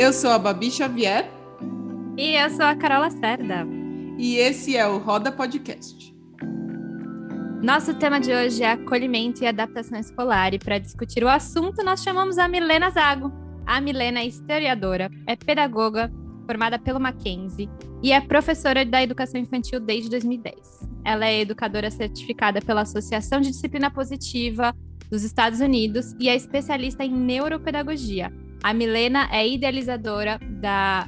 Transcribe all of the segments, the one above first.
Eu sou a Babi Xavier. E eu sou a Carola Cerda. E esse é o Roda Podcast. Nosso tema de hoje é acolhimento e adaptação escolar. E para discutir o assunto, nós chamamos a Milena Zago. A Milena é historiadora, é pedagoga, formada pelo Mackenzie e é professora da educação infantil desde 2010. Ela é educadora certificada pela Associação de Disciplina Positiva dos Estados Unidos e é especialista em neuropedagogia a Milena é idealizadora da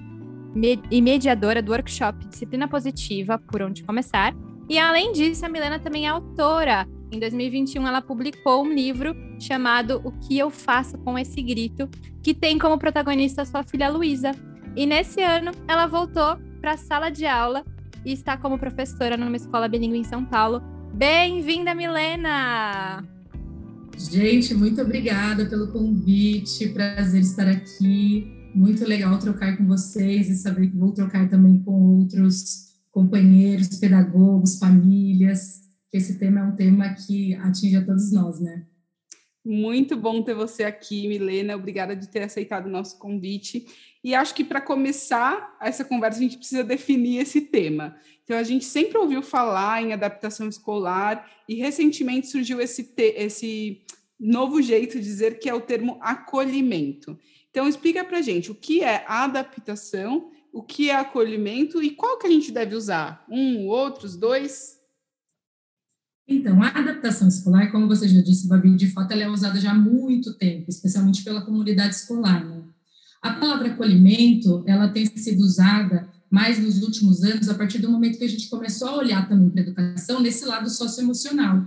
e mediadora do workshop Disciplina Positiva, Por Onde Começar. E além disso, a Milena também é autora. Em 2021, ela publicou um livro chamado O que eu faço com esse grito, que tem como protagonista sua filha Luísa. E nesse ano, ela voltou para a sala de aula e está como professora numa escola bilíngue em São Paulo. Bem-vinda, Milena! Gente, muito obrigada pelo convite, prazer estar aqui. Muito legal trocar com vocês e saber que vou trocar também com outros companheiros, pedagogos, famílias, que esse tema é um tema que atinge a todos nós, né? Muito bom ter você aqui, Milena. Obrigada de ter aceitado o nosso convite. E acho que para começar essa conversa, a gente precisa definir esse tema. Então, a gente sempre ouviu falar em adaptação escolar e recentemente surgiu esse, esse novo jeito de dizer que é o termo acolhimento. Então, explica para gente o que é adaptação, o que é acolhimento e qual que a gente deve usar? Um, outros, dois? Então, a adaptação escolar, como você já disse, Babi, de fato, ela é usada já há muito tempo, especialmente pela comunidade escolar. Né? A palavra acolhimento, ela tem sido usada mais nos últimos anos, a partir do momento que a gente começou a olhar também para a educação nesse lado socioemocional.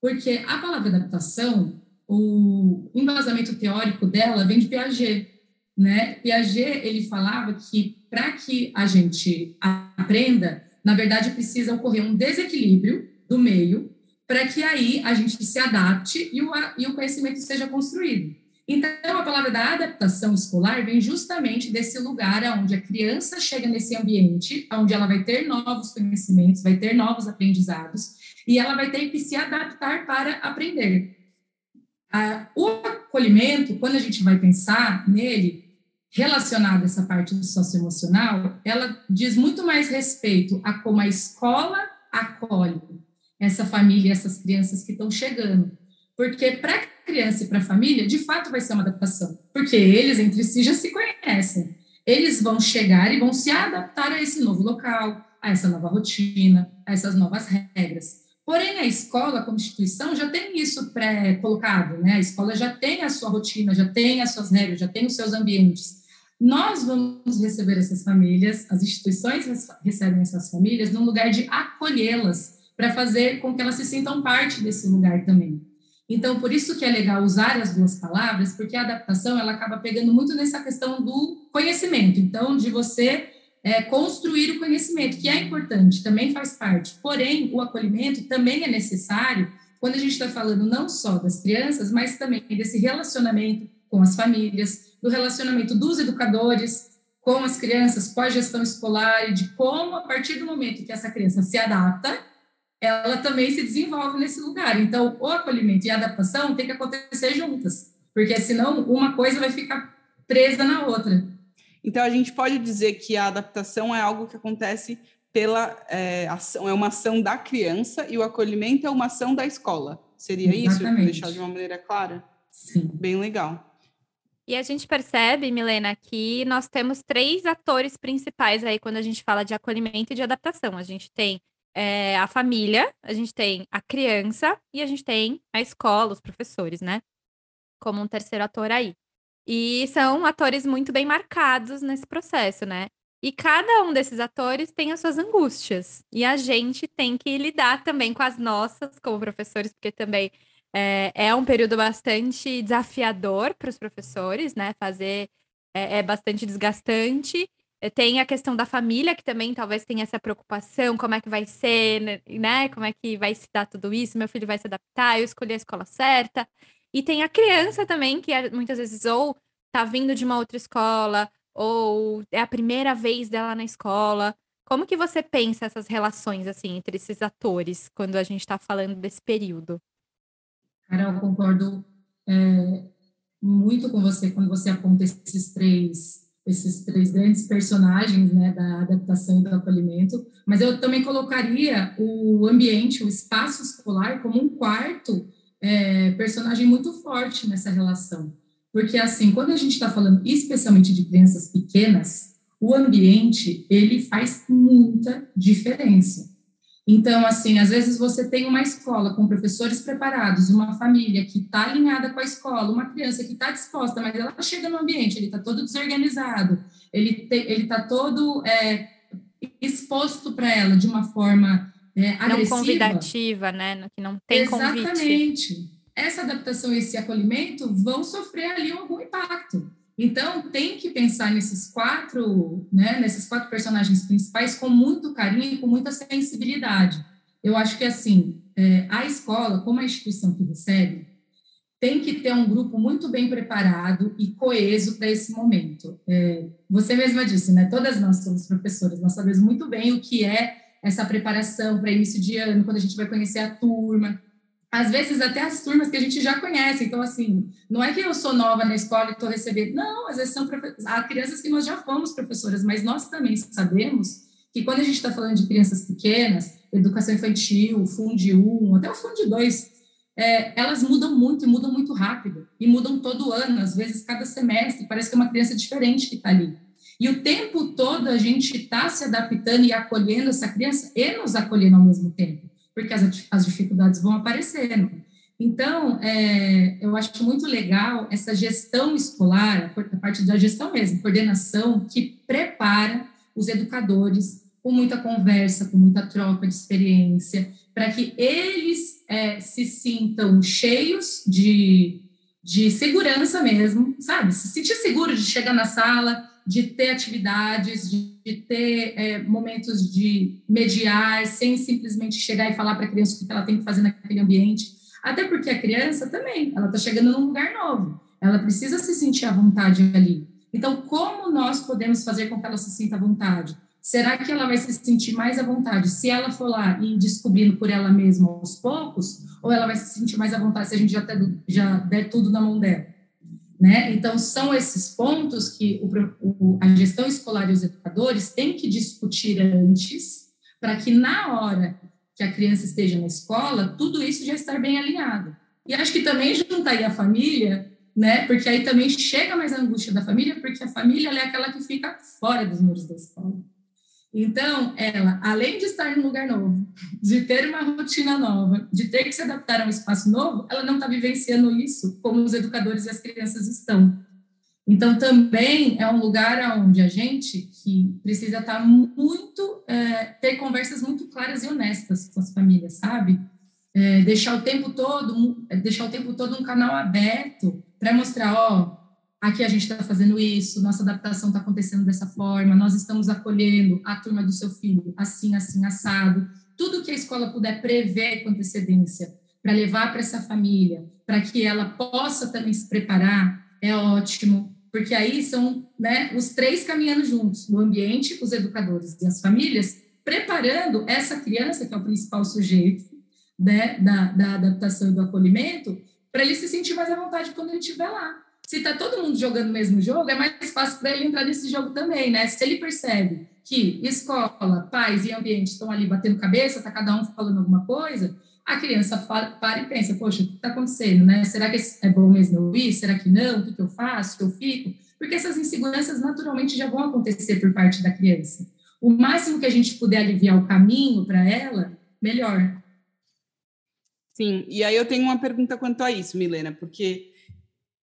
Porque a palavra adaptação, o embasamento teórico dela vem de Piaget, né? Piaget, ele falava que para que a gente aprenda, na verdade precisa ocorrer um desequilíbrio do meio para que aí a gente se adapte e o, e o conhecimento seja construído. Então, a palavra da adaptação escolar vem justamente desse lugar onde a criança chega nesse ambiente, onde ela vai ter novos conhecimentos, vai ter novos aprendizados, e ela vai ter que se adaptar para aprender. O acolhimento, quando a gente vai pensar nele, relacionado a essa parte socioemocional, ela diz muito mais respeito a como a escola acolhe essa família, essas crianças que estão chegando. Porque para a criança e para a família, de fato vai ser uma adaptação, porque eles entre si já se conhecem. Eles vão chegar e vão se adaptar a esse novo local, a essa nova rotina, a essas novas regras. Porém, a escola, como instituição, já tem isso pré-colocado, né? A escola já tem a sua rotina, já tem as suas regras, já tem os seus ambientes. Nós vamos receber essas famílias, as instituições recebem essas famílias num lugar de acolhê-las, para fazer com que elas se sintam parte desse lugar também. Então, por isso que é legal usar as duas palavras, porque a adaptação ela acaba pegando muito nessa questão do conhecimento. Então, de você é, construir o conhecimento, que é importante, também faz parte. Porém, o acolhimento também é necessário quando a gente está falando não só das crianças, mas também desse relacionamento com as famílias, do relacionamento dos educadores com as crianças, com a gestão escolar e de como, a partir do momento que essa criança se adapta, ela também se desenvolve nesse lugar. Então, o acolhimento e a adaptação tem que acontecer juntas, porque senão uma coisa vai ficar presa na outra. Então, a gente pode dizer que a adaptação é algo que acontece pela é, ação, é uma ação da criança e o acolhimento é uma ação da escola. Seria Exatamente. isso? Deixar de uma maneira clara? Sim. Bem legal. E a gente percebe, Milena, que nós temos três atores principais aí quando a gente fala de acolhimento e de adaptação. A gente tem é, a família, a gente tem a criança e a gente tem a escola, os professores, né? Como um terceiro ator aí. E são atores muito bem marcados nesse processo, né? E cada um desses atores tem as suas angústias. E a gente tem que lidar também com as nossas, como professores, porque também é, é um período bastante desafiador para os professores, né? Fazer é, é bastante desgastante. Eh, tem a questão da família, que também talvez tenha essa preocupação, como é que vai ser, né, né? Como é que vai se dar tudo isso? Meu filho vai se adaptar, eu escolhi a escola certa. E tem a criança também, que é, muitas vezes ou tá vindo de uma outra escola, ou é a primeira vez dela na escola. Como que você pensa essas relações, assim, entre esses atores, quando a gente está falando desse período? Carol, concordo é, muito com você quando você aponta esses três esses três grandes personagens né, da adaptação e do acolhimento, mas eu também colocaria o ambiente, o espaço escolar, como um quarto é, personagem muito forte nessa relação. Porque, assim, quando a gente está falando especialmente de crianças pequenas, o ambiente, ele faz muita diferença. Então, assim, às vezes você tem uma escola com professores preparados, uma família que está alinhada com a escola, uma criança que está disposta, mas ela chega no ambiente, ele está todo desorganizado, ele está todo é, exposto para ela de uma forma é, agressiva. Não convidativa, né? Que não tem Exatamente. convite. Exatamente. Essa adaptação e esse acolhimento vão sofrer ali algum impacto. Então, tem que pensar nesses quatro, né, nesses quatro personagens principais com muito carinho e com muita sensibilidade. Eu acho que, assim, é, a escola, como a instituição que recebe, tem que ter um grupo muito bem preparado e coeso para esse momento. É, você mesma disse, né? Todas nós somos professoras, nós sabemos muito bem o que é essa preparação para início de ano, quando a gente vai conhecer a turma, às vezes até as turmas que a gente já conhece. Então, assim, não é que eu sou nova na escola e estou recebendo. Não, às vezes são há crianças que nós já fomos professoras, mas nós também sabemos que quando a gente está falando de crianças pequenas, educação infantil, Fundi 1, até o Fundi 2, é, elas mudam muito e mudam muito rápido. E mudam todo ano, às vezes cada semestre, parece que é uma criança diferente que está ali. E o tempo todo a gente está se adaptando e acolhendo essa criança e nos acolhendo ao mesmo tempo porque as, as dificuldades vão aparecendo. Então, é, eu acho muito legal essa gestão escolar, a parte da gestão mesmo, coordenação, que prepara os educadores com muita conversa, com muita troca de experiência, para que eles é, se sintam cheios de, de segurança mesmo, sabe? Se sentir seguro de chegar na sala, de ter atividades, de, ter é, momentos de mediar, sem simplesmente chegar e falar para a criança o que ela tem que fazer naquele ambiente. Até porque a criança também, ela está chegando num lugar novo, ela precisa se sentir à vontade ali. Então, como nós podemos fazer com que ela se sinta à vontade? Será que ela vai se sentir mais à vontade se ela for lá e descobrindo por ela mesma aos poucos? Ou ela vai se sentir mais à vontade se a gente já, ter, já der tudo na mão dela? Né? Então, são esses pontos que o, o, a gestão escolar e os educadores têm que discutir antes, para que na hora que a criança esteja na escola, tudo isso já estar bem alinhado. E acho que também juntar aí a família, né? Porque aí também chega mais a angústia da família, porque a família é aquela que fica fora dos muros da escola. Então, ela, além de estar num lugar novo, de ter uma rotina nova, de ter que se adaptar a um espaço novo, ela não está vivenciando isso como os educadores e as crianças estão. Então, também é um lugar onde a gente que precisa estar tá muito, é, ter conversas muito claras e honestas com as famílias, sabe? É, deixar o tempo todo, deixar o tempo todo um canal aberto para mostrar, ó, aqui a gente está fazendo isso, nossa adaptação está acontecendo dessa forma, nós estamos acolhendo a turma do seu filho assim, assim, assado. Tudo que a escola puder prever com antecedência para levar para essa família, para que ela possa também se preparar, é ótimo, porque aí são né, os três caminhando juntos, o ambiente, os educadores e as famílias, preparando essa criança, que é o principal sujeito né, da, da adaptação e do acolhimento, para ele se sentir mais à vontade quando ele estiver lá se está todo mundo jogando o mesmo jogo, é mais fácil para ele entrar nesse jogo também, né? Se ele percebe que escola, pais e ambiente estão ali batendo cabeça, está cada um falando alguma coisa, a criança para e pensa, poxa, o que está acontecendo, né? Será que é bom mesmo eu ir? Será que não? O que, que eu faço? Eu fico? Porque essas inseguranças naturalmente já vão acontecer por parte da criança. O máximo que a gente puder aliviar o caminho para ela, melhor. Sim, e aí eu tenho uma pergunta quanto a isso, Milena, porque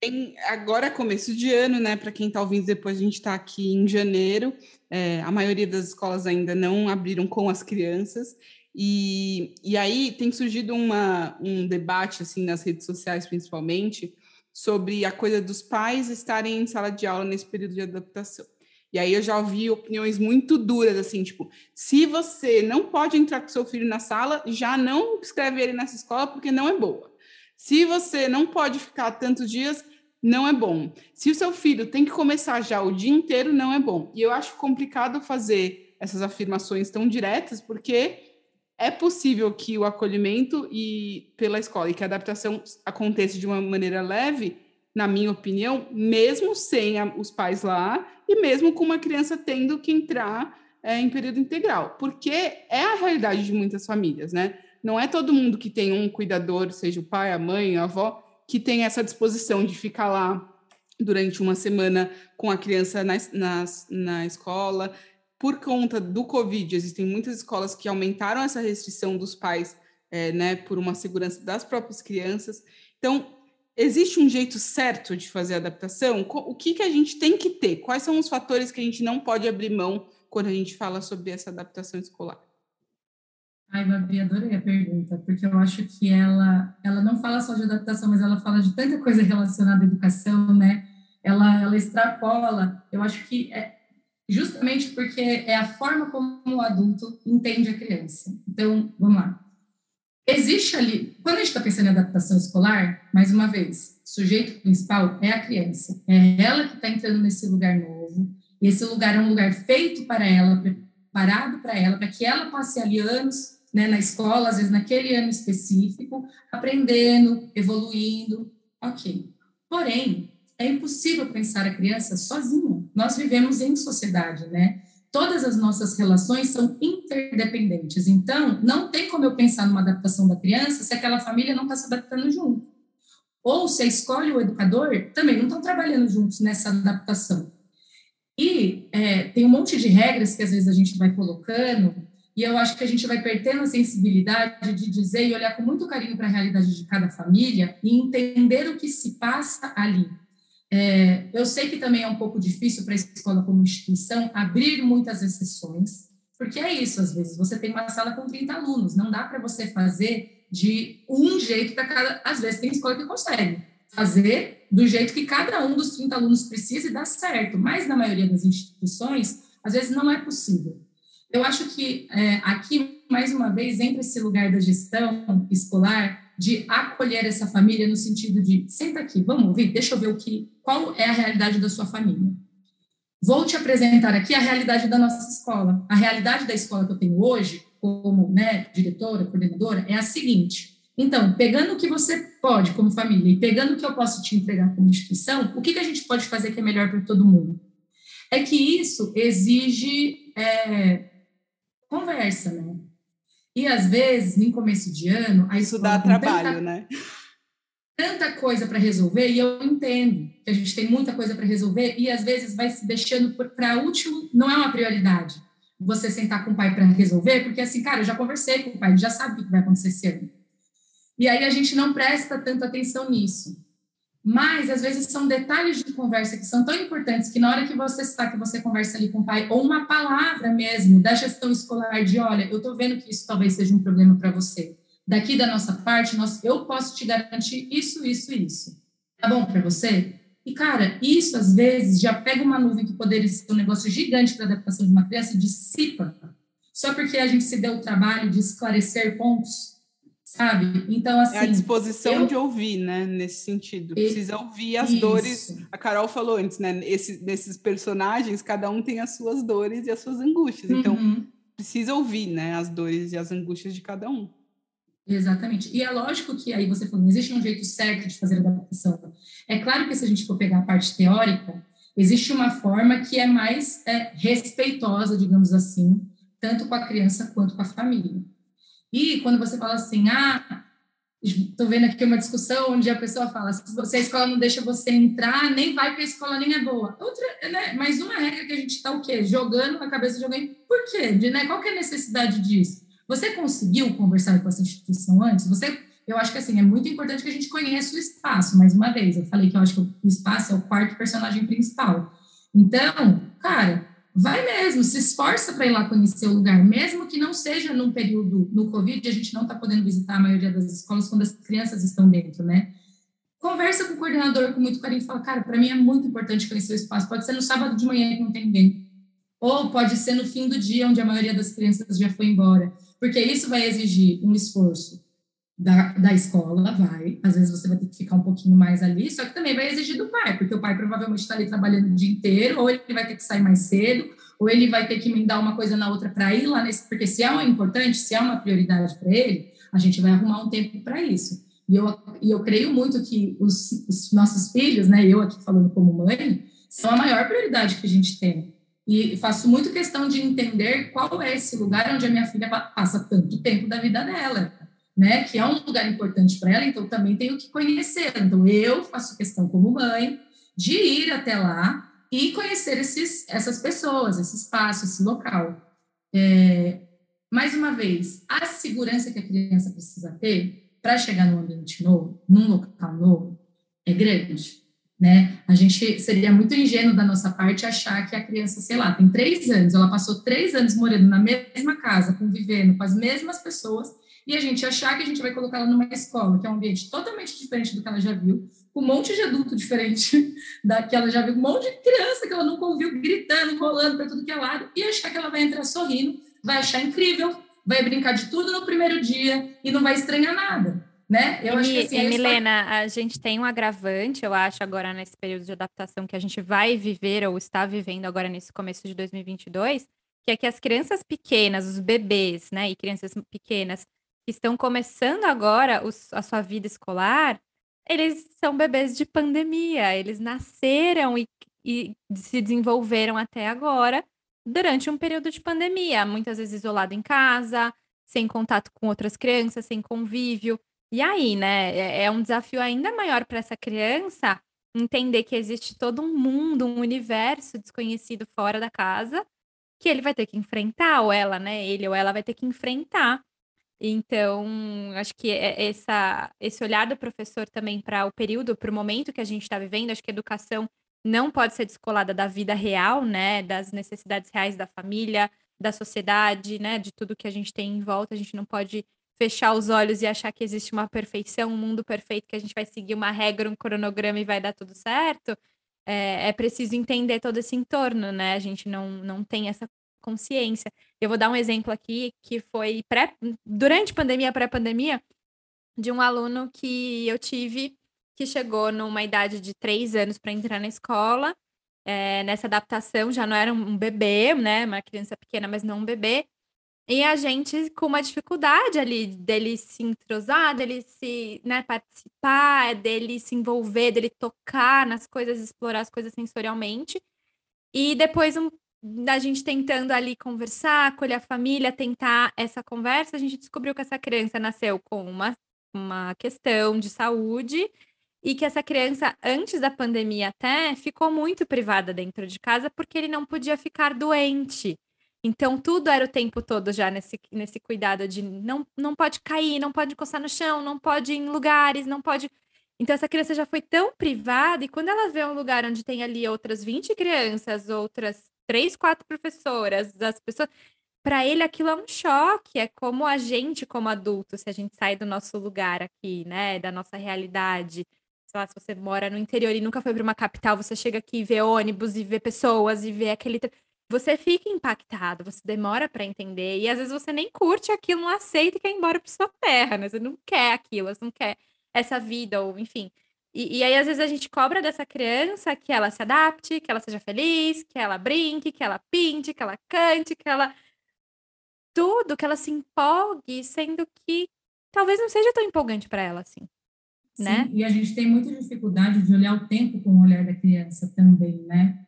tem, agora é começo de ano, né? Para quem está ouvindo depois, a gente está aqui em janeiro. É, a maioria das escolas ainda não abriram com as crianças. E, e aí tem surgido uma, um debate, assim, nas redes sociais, principalmente, sobre a coisa dos pais estarem em sala de aula nesse período de adaptação. E aí eu já ouvi opiniões muito duras, assim, tipo, se você não pode entrar com seu filho na sala, já não escreve ele nessa escola porque não é boa. Se você não pode ficar tantos dias, não é bom. Se o seu filho tem que começar já o dia inteiro, não é bom. E eu acho complicado fazer essas afirmações tão diretas, porque é possível que o acolhimento e pela escola e que a adaptação aconteça de uma maneira leve na minha opinião, mesmo sem a, os pais lá e mesmo com uma criança tendo que entrar é, em período integral, porque é a realidade de muitas famílias, né? Não é todo mundo que tem um cuidador, seja o pai, a mãe, a avó, que tem essa disposição de ficar lá durante uma semana com a criança na, na, na escola. Por conta do Covid, existem muitas escolas que aumentaram essa restrição dos pais, é, né, por uma segurança das próprias crianças. Então, existe um jeito certo de fazer a adaptação? O que, que a gente tem que ter? Quais são os fatores que a gente não pode abrir mão quando a gente fala sobre essa adaptação escolar? Ai, Babi, adorei a pergunta, porque eu acho que ela, ela não fala só de adaptação, mas ela fala de tanta coisa relacionada à educação, né? Ela, ela extrapola, eu acho que é justamente porque é a forma como o adulto entende a criança. Então, vamos lá. Existe ali, quando a gente está pensando em adaptação escolar, mais uma vez, sujeito principal é a criança, é ela que está entrando nesse lugar novo, e esse lugar é um lugar feito para ela, preparado para ela, para que ela passe ali anos né, na escola, às vezes naquele ano específico, aprendendo, evoluindo, ok. Porém, é impossível pensar a criança sozinha. Nós vivemos em sociedade, né? Todas as nossas relações são interdependentes. Então, não tem como eu pensar numa adaptação da criança se aquela família não está se adaptando junto. Ou se a escola e o educador também não estão trabalhando juntos nessa adaptação. E é, tem um monte de regras que às vezes a gente vai colocando e eu acho que a gente vai perdendo a sensibilidade de dizer e olhar com muito carinho para a realidade de cada família e entender o que se passa ali. É, eu sei que também é um pouco difícil para a escola como instituição abrir muitas exceções, porque é isso, às vezes, você tem uma sala com 30 alunos, não dá para você fazer de um jeito para cada. Às vezes tem escola que consegue fazer do jeito que cada um dos 30 alunos precisa e dá certo, mas na maioria das instituições, às vezes não é possível. Eu acho que é, aqui, mais uma vez, entra esse lugar da gestão escolar de acolher essa família no sentido de senta aqui, vamos ouvir, deixa eu ver o que, qual é a realidade da sua família. Vou te apresentar aqui a realidade da nossa escola. A realidade da escola que eu tenho hoje, como né, diretora, coordenadora, é a seguinte. Então, pegando o que você pode como família e pegando o que eu posso te entregar como instituição, o que, que a gente pode fazer que é melhor para todo mundo? É que isso exige é, conversa, né? E às vezes, em começo de ano, a isso dá trabalho, tanta, né? Tanta coisa para resolver, e eu entendo que a gente tem muita coisa para resolver, e às vezes vai se deixando para último, não é uma prioridade você sentar com o pai para resolver, porque assim, cara, eu já conversei com o pai, já sabe o que vai acontecer esse ano. E aí a gente não presta tanta atenção nisso. Mas, às vezes, são detalhes de conversa que são tão importantes que na hora que você está, que você conversa ali com o pai, ou uma palavra mesmo da gestão escolar de, olha, eu estou vendo que isso talvez seja um problema para você. Daqui da nossa parte, nós, eu posso te garantir isso, isso e isso. Tá bom para você? E, cara, isso às vezes já pega uma nuvem que poderia ser um negócio gigante para a adaptação de uma criança e dissipa. Só porque a gente se deu o trabalho de esclarecer pontos sabe? Então, assim. É a assim, disposição eu... de ouvir, né? Nesse sentido. Precisa ouvir as Isso. dores. A Carol falou antes, né? Esse, nesses personagens, cada um tem as suas dores e as suas angústias. Então, uhum. precisa ouvir, né? As dores e as angústias de cada um. Exatamente. E é lógico que aí você falou, não existe um jeito certo de fazer adaptação. É claro que se a gente for pegar a parte teórica, existe uma forma que é mais é, respeitosa, digamos assim, tanto com a criança quanto com a família. E quando você fala assim, ah, estou vendo aqui uma discussão onde a pessoa fala, se a escola não deixa você entrar, nem vai para a escola, nem é boa. Outra, né? Mais uma regra que a gente está o quê? Jogando na cabeça de alguém. Por quê? De, né? Qual que é a necessidade disso? Você conseguiu conversar com essa instituição antes? Você, eu acho que assim, é muito importante que a gente conheça o espaço, mais uma vez. Eu falei que eu acho que o espaço é o quarto personagem principal. Então, cara, vai mesmo, se esforça para ir lá conhecer o lugar, mesmo que não seja num período no Covid, a gente não está podendo visitar a maioria das escolas quando as crianças estão dentro, né? Conversa com o coordenador com muito carinho e fala, cara, para mim é muito importante conhecer o espaço. Pode ser no sábado de manhã que não tem ninguém. Ou pode ser no fim do dia, onde a maioria das crianças já foi embora. Porque isso vai exigir um esforço da, da escola, vai. Às vezes você vai ter que ficar um pouquinho mais ali, só que também vai exigir do pai, porque o pai provavelmente está ali trabalhando o dia inteiro, ou ele vai ter que sair mais cedo, ou ele vai ter que emendar uma coisa na outra para ir lá nesse. Porque se é uma importante, se é uma prioridade para ele, a gente vai arrumar um tempo para isso. E eu, e eu creio muito que os, os nossos filhos, né, eu aqui falando como mãe, são a maior prioridade que a gente tem. E faço muito questão de entender qual é esse lugar onde a minha filha passa tanto tempo da vida dela, né? Que é um lugar importante para ela, então também tenho que conhecer. Então eu faço questão como mãe de ir até lá e conhecer esses, essas pessoas, esse espaço, esse local. É, mais uma vez, a segurança que a criança precisa ter para chegar num ambiente novo, num local novo, é grande. Né? A gente seria muito ingênuo da nossa parte achar que a criança, sei lá, tem três anos, ela passou três anos morando na mesma casa, convivendo com as mesmas pessoas, e a gente achar que a gente vai colocar ela numa escola, que é um ambiente totalmente diferente do que ela já viu, com um monte de adulto diferente da que ela já viu, um monte de criança que ela nunca ouviu gritando, rolando para tudo que é lado, e achar que ela vai entrar sorrindo, vai achar incrível, vai brincar de tudo no primeiro dia e não vai estranhar nada. Né? Eu e, acho que assim, e, Milena, a gente tem um agravante, eu acho, agora nesse período de adaptação que a gente vai viver ou está vivendo agora nesse começo de 2022, que é que as crianças pequenas, os bebês, né, e crianças pequenas que estão começando agora os, a sua vida escolar, eles são bebês de pandemia, eles nasceram e, e se desenvolveram até agora durante um período de pandemia, muitas vezes isolado em casa, sem contato com outras crianças, sem convívio. E aí, né, é, é um desafio ainda maior para essa criança entender que existe todo um mundo, um universo desconhecido fora da casa, que ele vai ter que enfrentar, ou ela, né, ele ou ela vai ter que enfrentar. Então, acho que é, essa, esse olhar do professor também para o período, para o momento que a gente está vivendo, acho que a educação não pode ser descolada da vida real, né, das necessidades reais da família, da sociedade, né, de tudo que a gente tem em volta. A gente não pode fechar os olhos e achar que existe uma perfeição, um mundo perfeito, que a gente vai seguir uma regra, um cronograma e vai dar tudo certo, é, é preciso entender todo esse entorno, né? A gente não, não tem essa consciência. Eu vou dar um exemplo aqui que foi pré, durante pandemia, pré-pandemia, de um aluno que eu tive que chegou numa idade de três anos para entrar na escola. É, nessa adaptação já não era um bebê, né? Uma criança pequena, mas não um bebê. E a gente com uma dificuldade ali dele se entrosar, dele se né, participar, dele se envolver, dele tocar nas coisas, explorar as coisas sensorialmente. E depois um, da gente tentando ali conversar, acolher a família, tentar essa conversa, a gente descobriu que essa criança nasceu com uma, uma questão de saúde e que essa criança, antes da pandemia até, ficou muito privada dentro de casa porque ele não podia ficar doente. Então, tudo era o tempo todo já nesse, nesse cuidado de não, não pode cair, não pode encostar no chão, não pode ir em lugares, não pode. Então, essa criança já foi tão privada, e quando ela vê um lugar onde tem ali outras 20 crianças, outras três, quatro professoras, as pessoas. Para ele, aquilo é um choque. É como a gente, como adulto, se a gente sai do nosso lugar aqui, né, da nossa realidade. Sei lá, se você mora no interior e nunca foi para uma capital, você chega aqui e vê ônibus e vê pessoas e vê aquele você fica impactado, você demora para entender, e às vezes você nem curte aquilo, não aceita e quer ir embora para sua terra, né? Você não quer aquilo, você não quer essa vida, ou enfim. E, e, aí, às vezes, a gente cobra dessa criança que ela se adapte, que ela seja feliz, que ela brinque, que ela pinte, que ela cante, que ela. Tudo, que ela se empolgue, sendo que talvez não seja tão empolgante para ela assim. Sim, né? E a gente tem muita dificuldade de olhar o tempo com o olhar da criança também, né?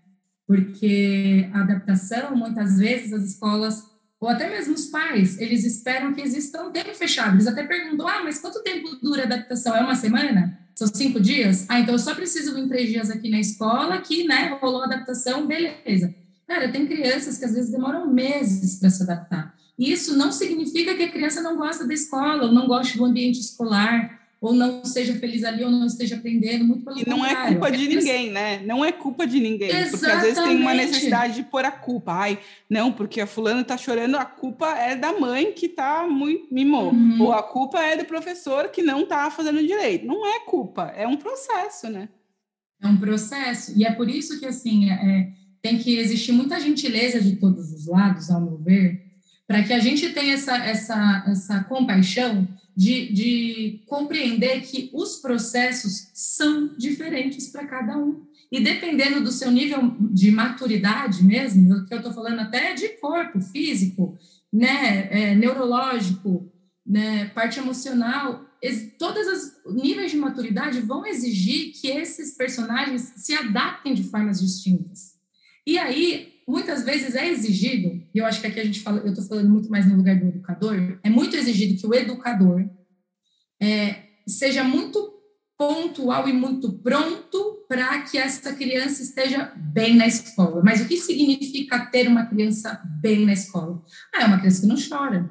porque a adaptação, muitas vezes, as escolas, ou até mesmo os pais, eles esperam que exista um tempo fechado. Eles até perguntam, ah, mas quanto tempo dura a adaptação? É uma semana? São cinco dias? Ah, então eu só preciso vir três dias aqui na escola, que, né, rolou adaptação, beleza. Cara, tem crianças que às vezes demoram meses para se adaptar. E isso não significa que a criança não gosta da escola, ou não gosta do ambiente escolar, ou não seja feliz ali, ou não esteja aprendendo, muito pelo E não é culpa de ninguém, né? Não é culpa de ninguém. Exatamente. Porque às vezes tem uma necessidade de pôr a culpa. Ai, não, porque a fulana tá chorando, a culpa é da mãe que tá muito mimou. Uhum. Ou a culpa é do professor que não tá fazendo direito. Não é culpa, é um processo, né? É um processo. E é por isso que, assim, é, tem que existir muita gentileza de todos os lados, ao meu ver, para que a gente tenha essa, essa, essa compaixão de, de compreender que os processos são diferentes para cada um. E dependendo do seu nível de maturidade mesmo, que eu estou falando até de corpo, físico, né, é, neurológico, né, parte emocional, todos os níveis de maturidade vão exigir que esses personagens se adaptem de formas distintas. E aí, muitas vezes é exigido, e eu acho que aqui a gente fala, eu estou falando muito mais no lugar do educador, é muito exigido que o educador é, seja muito pontual e muito pronto para que essa criança esteja bem na escola. Mas o que significa ter uma criança bem na escola? Ah, é uma criança que não chora,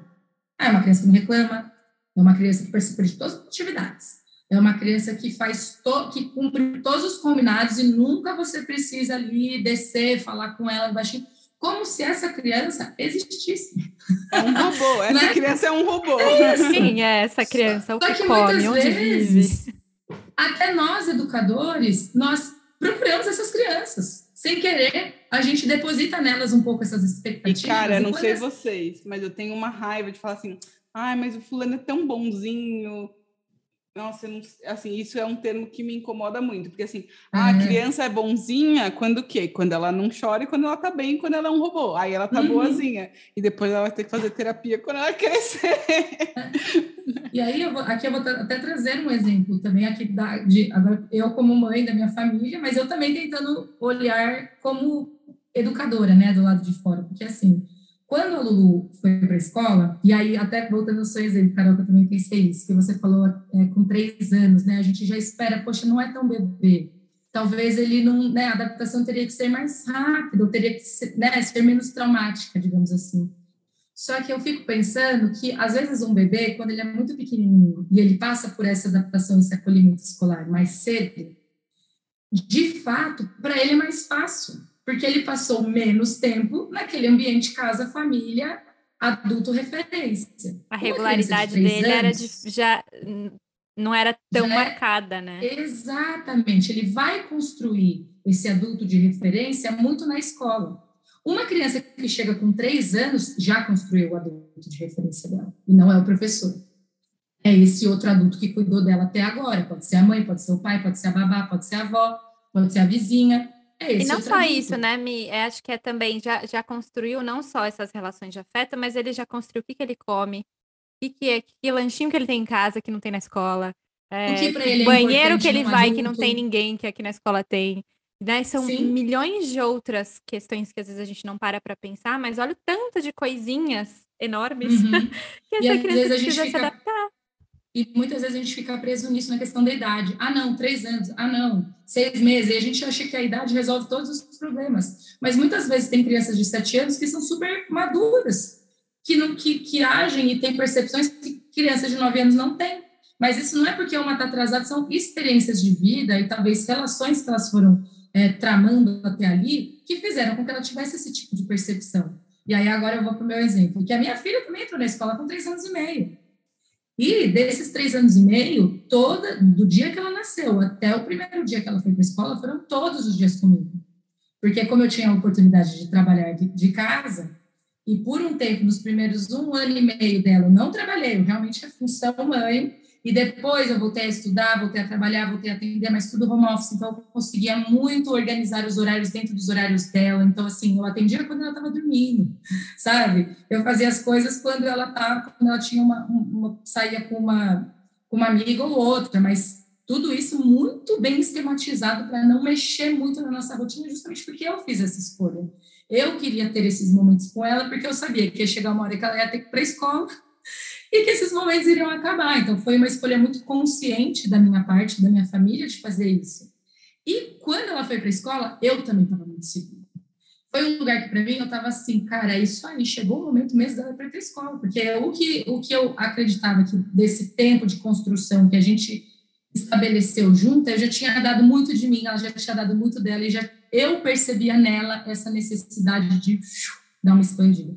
ah, é uma criança que não reclama, é uma criança que participa de todas as atividades, é uma criança que faz to, que cumpre todos os combinados e nunca você precisa ali descer, falar com ela baixinho como se essa criança existisse. É um robô, essa né? criança é um robô. É Sim, é essa criança, o que, que come, onde vezes, vive. Até nós, educadores, nós procuramos essas crianças. Sem querer, a gente deposita nelas um pouco essas expectativas. E, cara, eu não sei vocês, mas eu tenho uma raiva de falar assim, ai, mas o fulano é tão bonzinho, nossa, não, assim, isso é um termo que me incomoda muito, porque assim, ah, a criança é bonzinha quando o quê? Quando ela não chora e quando ela tá bem, quando ela é um robô. Aí ela tá uhum. boazinha. E depois ela vai ter que fazer terapia quando ela crescer. E aí, eu vou, aqui eu vou até trazer um exemplo também aqui da, de agora eu como mãe da minha família, mas eu também tentando olhar como educadora, né, do lado de fora, porque assim, quando a Lulu foi para a escola, e aí até voltando ao seu exemplo, Carol, que eu também pensei isso, que você falou é, com três anos, né? A gente já espera, poxa, não é tão bebê. Talvez ele não, né? A adaptação teria que ser mais rápida, ou teria que ser, né, ser menos traumática, digamos assim. Só que eu fico pensando que, às vezes, um bebê, quando ele é muito pequenininho e ele passa por essa adaptação, esse acolhimento escolar mais cedo, de fato, para ele é mais fácil porque ele passou menos tempo naquele ambiente casa, família, adulto referência. A regularidade de dele anos, era de, já não era tão é, marcada, né? Exatamente. Ele vai construir esse adulto de referência muito na escola. Uma criança que chega com três anos já construiu o adulto de referência dela, e não é o professor. É esse outro adulto que cuidou dela até agora. Pode ser a mãe, pode ser o pai, pode ser a babá, pode ser a avó, pode ser a vizinha. É e não só isso, né, Mi? É, acho que é também, já, já construiu não só essas relações de afeto, mas ele já construiu o que, que ele come, o que, que, é, que lanchinho que ele tem em casa que não tem na escola, é, o que ele é banheiro que ele vai adulto. que não tem ninguém que aqui na escola tem. Né? São Sim. milhões de outras questões que às vezes a gente não para para pensar, mas olha o tanto de coisinhas enormes uhum. que essa e criança precisa se adaptar. E muitas vezes a gente fica preso nisso na questão da idade. Ah, não, três anos. Ah, não, seis meses. E a gente acha que a idade resolve todos os problemas. Mas muitas vezes tem crianças de sete anos que são super maduras, que, não, que, que agem e têm percepções que crianças de nove anos não têm. Mas isso não é porque uma está atrasada, são experiências de vida e talvez relações que elas foram é, tramando até ali que fizeram com que ela tivesse esse tipo de percepção. E aí agora eu vou para o meu exemplo, que a minha filha também entrou na escola com três anos e meio. E desses três anos e meio, toda, do dia que ela nasceu até o primeiro dia que ela foi para a escola, foram todos os dias comigo. Porque como eu tinha a oportunidade de trabalhar de, de casa, e por um tempo, nos primeiros um ano e meio dela, eu não trabalhei, eu realmente a função mãe, e depois eu voltei a estudar, voltei a trabalhar, voltei a atender, mas tudo home office, então eu conseguia muito organizar os horários dentro dos horários dela. Então, assim, eu atendia quando ela estava dormindo, sabe? Eu fazia as coisas quando ela estava, quando ela tinha uma, uma saía com uma, com uma amiga ou outra, mas tudo isso muito bem esquematizado para não mexer muito na nossa rotina, justamente porque eu fiz essa escolha. Eu queria ter esses momentos com ela, porque eu sabia que ia chegar uma hora que ela ia ter que ir para a escola e que esses momentos iriam acabar. Então, foi uma escolha muito consciente da minha parte, da minha família, de fazer isso. E quando ela foi para a escola, eu também estava muito segura. Foi um lugar que, para mim, eu estava assim, cara, é isso aí, chegou o momento mesmo dela para a escola, porque é o que, o que eu acreditava que desse tempo de construção que a gente estabeleceu junto, eu já tinha dado muito de mim, ela já tinha dado muito dela, e já eu percebia nela essa necessidade de dar uma expandida.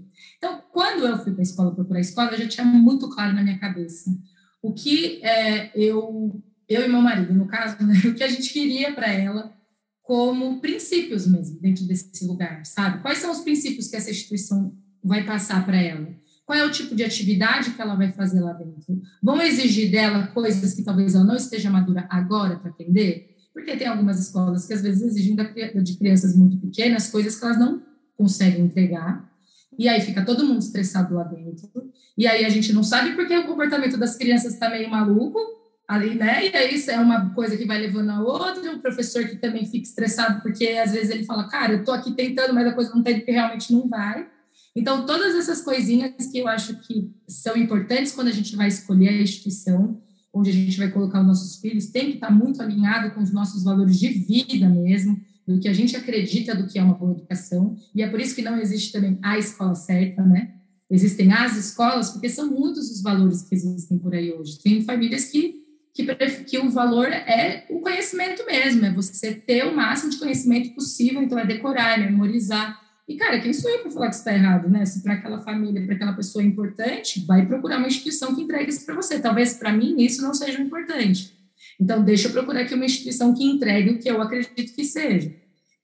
Quando eu fui para a escola procurar escola, eu já tinha muito claro na minha cabeça o que é, eu, eu e meu marido, no caso, né, o que a gente queria para ela como princípios mesmo dentro desse lugar, sabe? Quais são os princípios que essa instituição vai passar para ela? Qual é o tipo de atividade que ela vai fazer lá dentro? Vão exigir dela coisas que talvez ela não esteja madura agora para aprender? Porque tem algumas escolas que às vezes exigem de crianças muito pequenas coisas que elas não conseguem entregar e aí fica todo mundo estressado lá dentro, e aí a gente não sabe porque o comportamento das crianças está meio maluco, ali, né? E aí isso é uma coisa que vai levando a outra, o professor que também fica estressado, porque às vezes ele fala, cara, eu tô aqui tentando, mas a coisa não tem, porque realmente não vai. Então, todas essas coisinhas que eu acho que são importantes quando a gente vai escolher a instituição onde a gente vai colocar os nossos filhos, tem que estar muito alinhado com os nossos valores de vida mesmo, do que a gente acredita do que é uma boa educação, e é por isso que não existe também a escola certa, né? Existem as escolas, porque são muitos os valores que existem por aí hoje. Tem famílias que, que, que o valor é o conhecimento mesmo, é você ter o máximo de conhecimento possível, então é decorar, é memorizar. E, cara, quem sou eu para falar que está errado, né? Se para aquela família, para aquela pessoa é importante, vai procurar uma instituição que entregue isso para você. Talvez para mim isso não seja importante. Então, deixa eu procurar aqui uma instituição que entregue o que eu acredito que seja.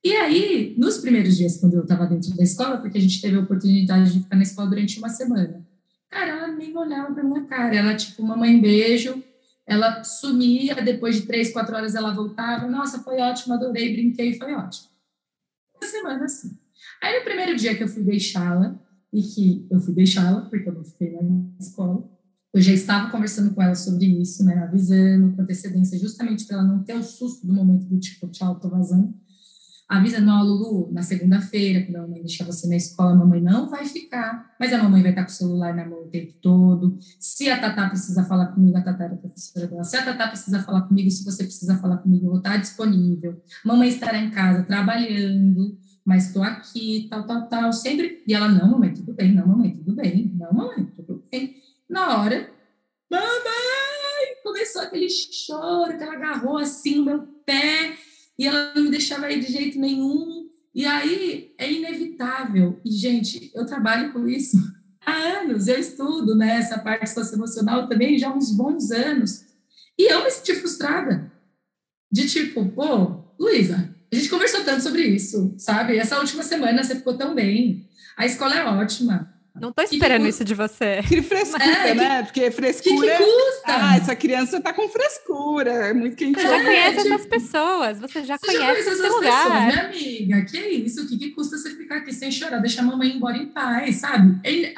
E aí, nos primeiros dias, quando eu estava dentro da escola, porque a gente teve a oportunidade de ficar na escola durante uma semana, cara, ela nem olhava para minha cara. Ela, tipo, mamãe, beijo. Ela sumia, depois de três, quatro horas ela voltava. Nossa, foi ótimo, adorei, brinquei, foi ótimo. Uma semana assim. Aí, no primeiro dia que eu fui deixá-la, e que eu fui deixá-la, porque eu não fiquei na escola, eu já estava conversando com ela sobre isso, né, avisando com antecedência, justamente para ela não ter o susto do momento do tipo, tchau, tô vazando. Avisa, não, Lulu, na segunda-feira, quando a mamãe deixar você na escola, a mamãe não vai ficar, mas a mamãe vai estar com o celular na mão o tempo todo. Se a Tatá precisa falar comigo, a Tatá era a professora dela. Se a Tatá precisa falar comigo, se você precisa falar comigo, eu vou estar disponível. Mamãe estará em casa trabalhando, mas estou aqui, tal, tal, tal. Sempre. E ela, não, mamãe, tudo bem, não, mamãe, tudo bem, não, mamãe, tudo bem. Na hora, mamãe! Começou aquele choro que ela agarrou assim no meu pé e ela não me deixava ir de jeito nenhum. E aí é inevitável. E, gente, eu trabalho com isso há anos, eu estudo né, essa parte socioemocional também já há uns bons anos. E eu me senti frustrada. De tipo, pô, Luísa, a gente conversou tanto sobre isso, sabe? Essa última semana você ficou tão bem. A escola é ótima. Não tô esperando que, isso de você. Que frescura, é, né? Porque frescura. Que, que custa? Ah, essa criança tá com frescura. É muito quente. Você já conhece essas pessoas, você já você conhece, já conhece essas lugar. pessoas, minha amiga. Que é isso? O que, que custa você ficar aqui sem chorar, deixar a mamãe embora em paz, sabe? Ele,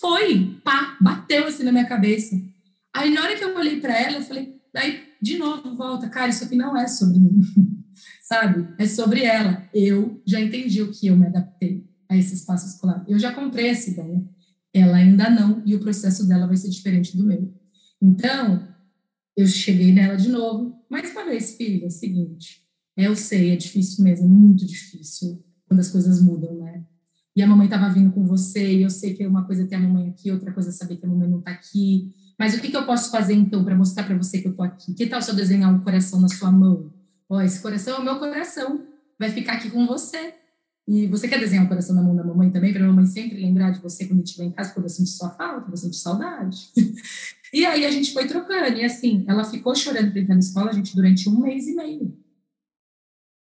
foi, pá, bateu assim na minha cabeça. Aí na hora que eu olhei para ela, eu falei, aí de novo volta, cara, isso aqui não é sobre mim, sabe? É sobre ela. Eu já entendi o que eu me adaptei a esse espaço escolar. Eu já comprei essa ideia, ela ainda não, e o processo dela vai ser diferente do meu. Então, eu cheguei nela de novo, mais uma vez, filha, é o seguinte, eu sei, é difícil mesmo, é muito difícil quando as coisas mudam, né? E a mamãe estava vindo com você, e eu sei que uma coisa é ter a mamãe aqui, outra coisa é saber que a mamãe não está aqui. Mas o que, que eu posso fazer, então, para mostrar para você que eu estou aqui? Que tal se eu desenhar um coração na sua mão? Ó, esse coração é o meu coração, vai ficar aqui com você. E você quer desenhar um coração na mão da mamãe também, para a mamãe sempre lembrar de você quando estiver em casa, porque eu sinto sua falta, eu sinto saudade. e aí a gente foi trocando, e assim, ela ficou chorando entrar na escola, a gente, durante um mês e meio.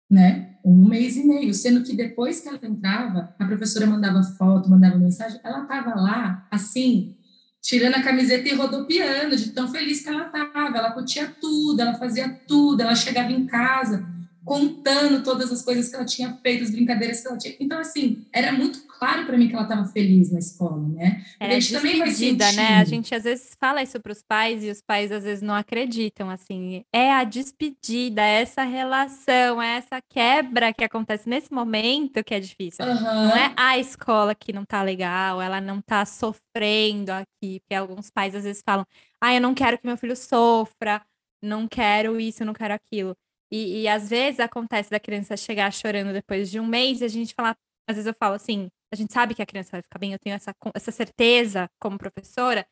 Né? Um mês e meio, sendo que depois que ela entrava, a professora mandava foto, mandava mensagem, ela estava lá, assim, tirando a camiseta e rodopiando, de tão feliz que ela estava. Ela curtia tudo, ela fazia tudo, ela chegava em casa contando todas as coisas que ela tinha feito, as brincadeiras que ela tinha. Então, assim, era muito claro para mim que ela estava feliz na escola, né? É, a gente também vai sentir. né? A gente às vezes fala isso para os pais e os pais às vezes não acreditam, assim. É a despedida, é essa relação, é essa quebra que acontece nesse momento que é difícil. Uhum. Não é a escola que não tá legal, ela não tá sofrendo aqui, porque alguns pais às vezes falam: "Ah, eu não quero que meu filho sofra, não quero isso, não quero aquilo". E, e, às vezes acontece da criança chegar chorando depois de um mês e a gente falar, às vezes eu falo assim, a gente sabe que a criança vai ficar bem, eu tenho essa, essa certeza como professora,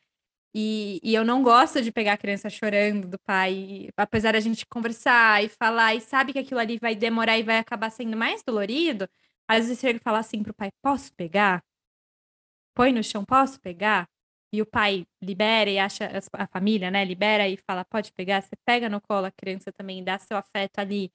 e, e eu não gosto de pegar a criança chorando do pai, apesar da gente conversar e falar, e sabe que aquilo ali vai demorar e vai acabar sendo mais dolorido, às vezes chega e fala assim pro pai, posso pegar? Põe no chão, posso pegar? E o pai libera e acha a família, né, libera e fala, pode pegar, você pega no colo a criança também, dá seu afeto ali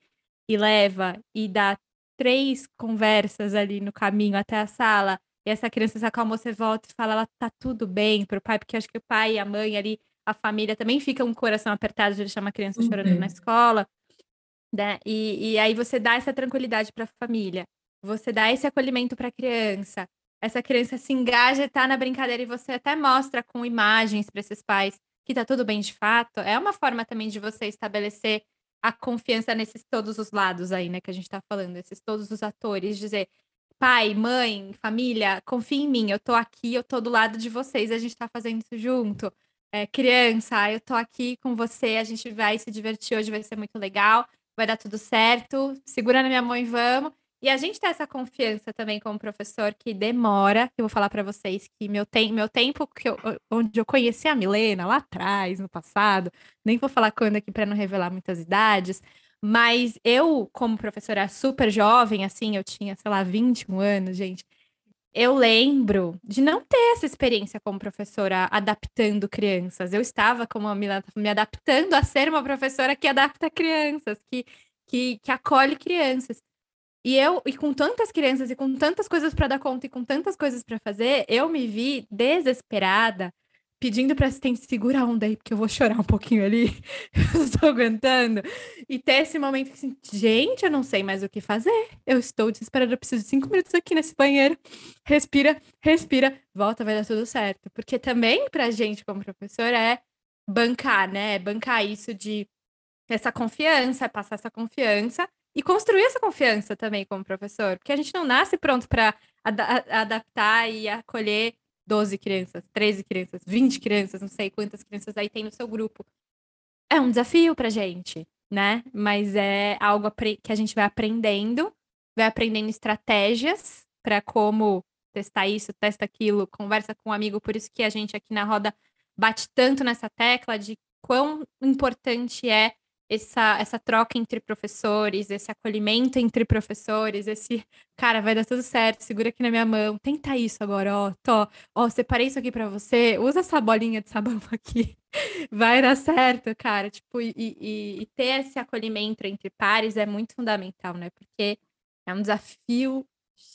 e leva e dá três conversas ali no caminho até a sala, e essa criança se acalmou, você volta e fala, ela tá tudo bem pro pai, porque acho que o pai e a mãe ali, a família também fica um coração apertado de deixar uma criança chorando uhum. na escola, né? E, e aí você dá essa tranquilidade para a família, você dá esse acolhimento para a criança, essa criança se engaja e tá na brincadeira e você até mostra com imagens para esses pais que tá tudo bem de fato, é uma forma também de você estabelecer a confiança nesses todos os lados aí, né, que a gente tá falando, esses todos os atores, dizer, pai, mãe, família, confia em mim, eu tô aqui, eu tô do lado de vocês, a gente tá fazendo isso junto. É, criança, eu tô aqui com você, a gente vai se divertir hoje, vai ser muito legal, vai dar tudo certo, segura na minha mão e vamos. E a gente tem essa confiança também como professor que demora. Eu vou falar para vocês que meu, tem, meu tempo que eu, onde eu conheci a Milena lá atrás, no passado, nem vou falar quando aqui para não revelar muitas idades, mas eu, como professora super jovem, assim, eu tinha, sei lá, 21 anos, gente. Eu lembro de não ter essa experiência como professora adaptando crianças. Eu estava, como a Milena, me adaptando a ser uma professora que adapta crianças, que, que, que acolhe crianças. E eu, e com tantas crianças e com tantas coisas para dar conta e com tantas coisas para fazer, eu me vi desesperada, pedindo para assistente segura a onda aí, porque eu vou chorar um pouquinho ali. eu estou aguentando. E ter esse momento assim, gente, eu não sei mais o que fazer. Eu estou desesperada, eu preciso de cinco minutos aqui nesse banheiro. Respira, respira, volta, vai dar tudo certo. Porque também pra gente, como professor, é bancar, né? bancar isso de essa confiança, é passar essa confiança e construir essa confiança também como professor, porque a gente não nasce pronto para ad adaptar e acolher 12 crianças, 13 crianças, 20 crianças, não sei quantas crianças aí tem no seu grupo. É um desafio pra gente, né? Mas é algo que a gente vai aprendendo, vai aprendendo estratégias para como testar isso, testa aquilo, conversa com um amigo, por isso que a gente aqui na roda bate tanto nessa tecla de quão importante é essa, essa troca entre professores, esse acolhimento entre professores, esse cara, vai dar tudo certo, segura aqui na minha mão, tenta isso agora, ó, tô, ó, separei isso aqui para você, usa essa bolinha de sabão aqui, vai dar certo, cara, tipo, e, e, e ter esse acolhimento entre pares é muito fundamental, né, porque é um desafio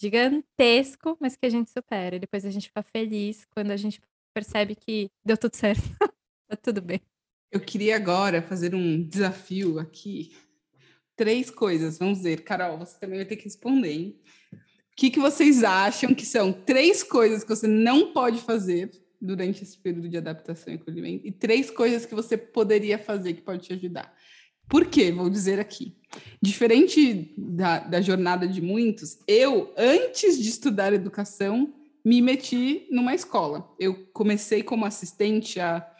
gigantesco, mas que a gente supera, depois a gente fica feliz quando a gente percebe que deu tudo certo, tá tudo bem. Eu queria agora fazer um desafio aqui. Três coisas, vamos ver. Carol, você também vai ter que responder, hein? O que, que vocês acham que são três coisas que você não pode fazer durante esse período de adaptação e acolhimento e três coisas que você poderia fazer que pode te ajudar? Por quê? Vou dizer aqui. Diferente da, da jornada de muitos, eu, antes de estudar educação, me meti numa escola. Eu comecei como assistente a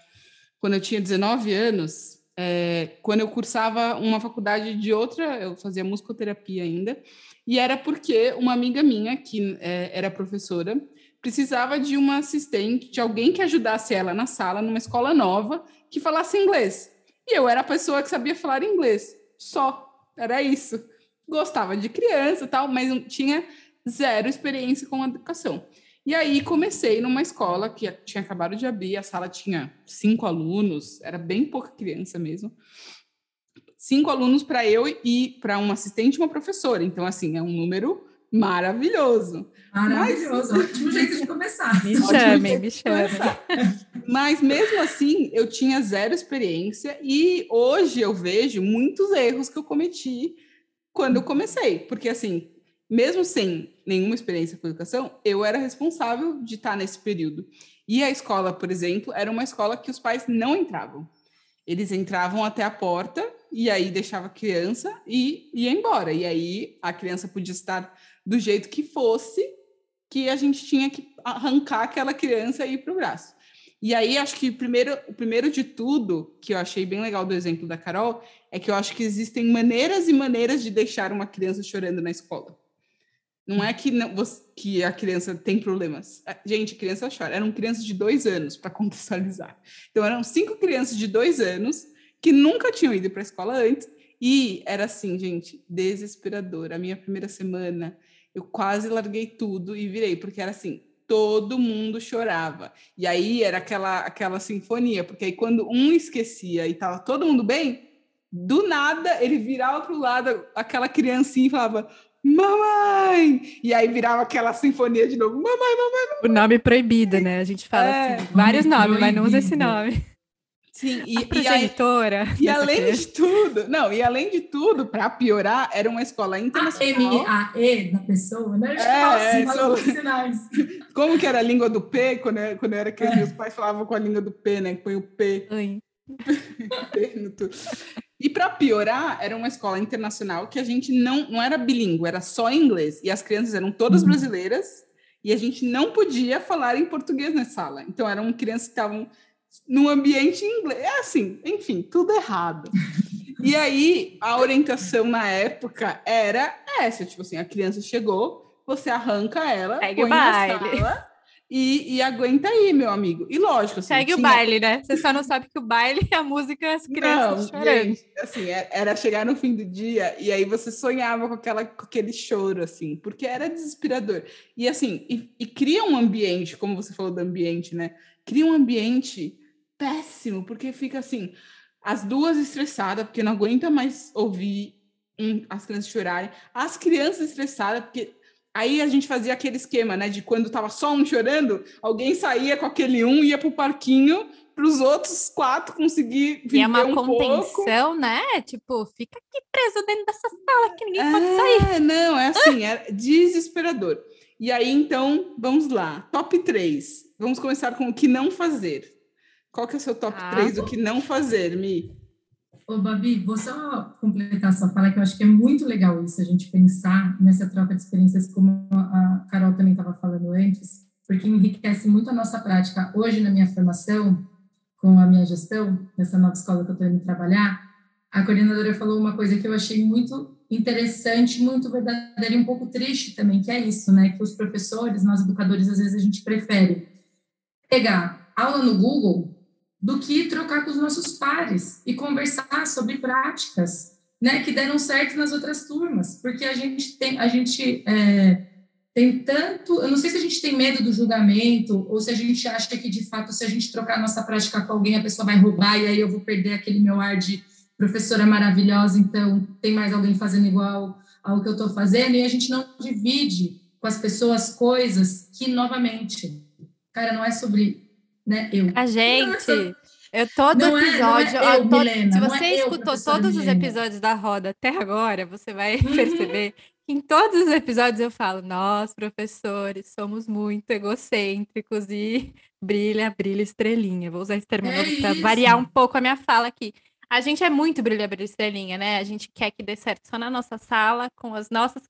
quando eu tinha 19 anos, é, quando eu cursava uma faculdade de outra, eu fazia musicoterapia ainda, e era porque uma amiga minha, que é, era professora, precisava de uma assistente, de alguém que ajudasse ela na sala, numa escola nova, que falasse inglês. E eu era a pessoa que sabia falar inglês, só, era isso. Gostava de criança tal, mas tinha zero experiência com educação. E aí comecei numa escola que tinha acabado de abrir, a sala tinha cinco alunos, era bem pouca criança mesmo. Cinco alunos para eu e para um assistente e uma professora. Então, assim, é um número maravilhoso. Maravilhoso, Mas... ótimo jeito de começar. Me chame, me chame. Mas mesmo assim, eu tinha zero experiência e hoje eu vejo muitos erros que eu cometi quando eu comecei, porque assim, mesmo sem nenhuma experiência com educação, eu era responsável de estar nesse período. E a escola, por exemplo, era uma escola que os pais não entravam. Eles entravam até a porta e aí deixava a criança e ia embora. E aí a criança podia estar do jeito que fosse, que a gente tinha que arrancar aquela criança e ir para o braço. E aí acho que primeiro, o primeiro de tudo, que eu achei bem legal do exemplo da Carol, é que eu acho que existem maneiras e maneiras de deixar uma criança chorando na escola. Não é que, não, que a criança tem problemas. Gente, a criança chora. Eram crianças de dois anos, para contextualizar. Então, eram cinco crianças de dois anos que nunca tinham ido para a escola antes. E era assim, gente, desesperador. A minha primeira semana, eu quase larguei tudo e virei, porque era assim, todo mundo chorava. E aí era aquela, aquela sinfonia, porque aí quando um esquecia e estava todo mundo bem, do nada ele virava para o lado, aquela criancinha e falava: mamãe! E aí virava aquela sinfonia de novo, mamãe, mamãe, mamãe. O nome proibido, né? A gente fala é, assim, vários nomes, mas não usa esse nome. Sim, e, a progenitora. E, e além de tudo, não, e além de tudo, para piorar, era uma escola internacional. A M, a E da pessoa, né? É, é, só... Como que era a língua do P, quando eu, quando eu era criança, é. meus pais falavam com a língua do P, né? Que põe o P. Oi. E para piorar, era uma escola internacional que a gente não, não era bilíngue, era só inglês. E as crianças eram todas uhum. brasileiras e a gente não podia falar em português na sala. Então eram crianças que estavam num ambiente inglês. É assim, enfim, tudo errado. E aí, a orientação na época era essa, tipo assim, a criança chegou, você arranca ela, Segue põe na sala e, e, aguenta aí, meu amigo. E lógico, assim, Segue tinha... o baile, né? Você só não sabe que o baile é a música as crianças não, chorando. Gente, assim, é, era chegar no fim do dia e aí você sonhava com, aquela, com aquele choro, assim, porque era desesperador. E assim, e, e cria um ambiente, como você falou do ambiente, né? Cria um ambiente péssimo, porque fica assim, as duas estressadas, porque não aguenta mais ouvir as crianças chorarem, as crianças estressadas, porque aí a gente fazia aquele esquema, né, de quando tava só um chorando, alguém saía com aquele um, ia pro parquinho, para os outros quatro conseguir viver E é uma um contenção, pouco. né? Tipo, fica aqui preso dentro dessa sala que ninguém é, pode sair. Não, é assim, é desesperador. E aí, então, vamos lá. Top 3. Vamos começar com o que não fazer. Qual que é o seu top ah, 3 do que não fazer, Mi? Ô, Babi, vou só completar sua fala, que eu acho que é muito legal isso, a gente pensar nessa troca de experiências, como a Carol também estava falando antes, porque enriquece muito a nossa prática. Hoje, na minha formação, com a minha gestão, nessa nova escola que eu estou indo trabalhar, a coordenadora falou uma coisa que eu achei muito interessante, muito verdadeira e um pouco triste também, que é isso, né? Que os professores, nós educadores, às vezes a gente prefere pegar aula no Google do que trocar com os nossos pares e conversar sobre práticas, né, que deram certo nas outras turmas, porque a gente tem, a gente é, tem tanto, eu não sei se a gente tem medo do julgamento ou se a gente acha que de fato se a gente trocar nossa prática com alguém a pessoa vai roubar e aí eu vou perder aquele meu ar de professora maravilhosa, então tem mais alguém fazendo igual ao que eu estou fazendo? E a gente não divide com as pessoas coisas que novamente, cara, não é sobre né? Eu. A gente. Eu todo não episódio. É, não é eu, Milena, se você é escutou eu, todos Milena. os episódios da roda até agora, você vai uhum. perceber que em todos os episódios eu falo: nós, professores, somos muito egocêntricos e brilha, brilha estrelinha. Vou usar esse termo é para variar um pouco a minha fala aqui. A gente é muito brilha, brilha estrelinha, né? A gente quer que dê certo só na nossa sala, com as nossas,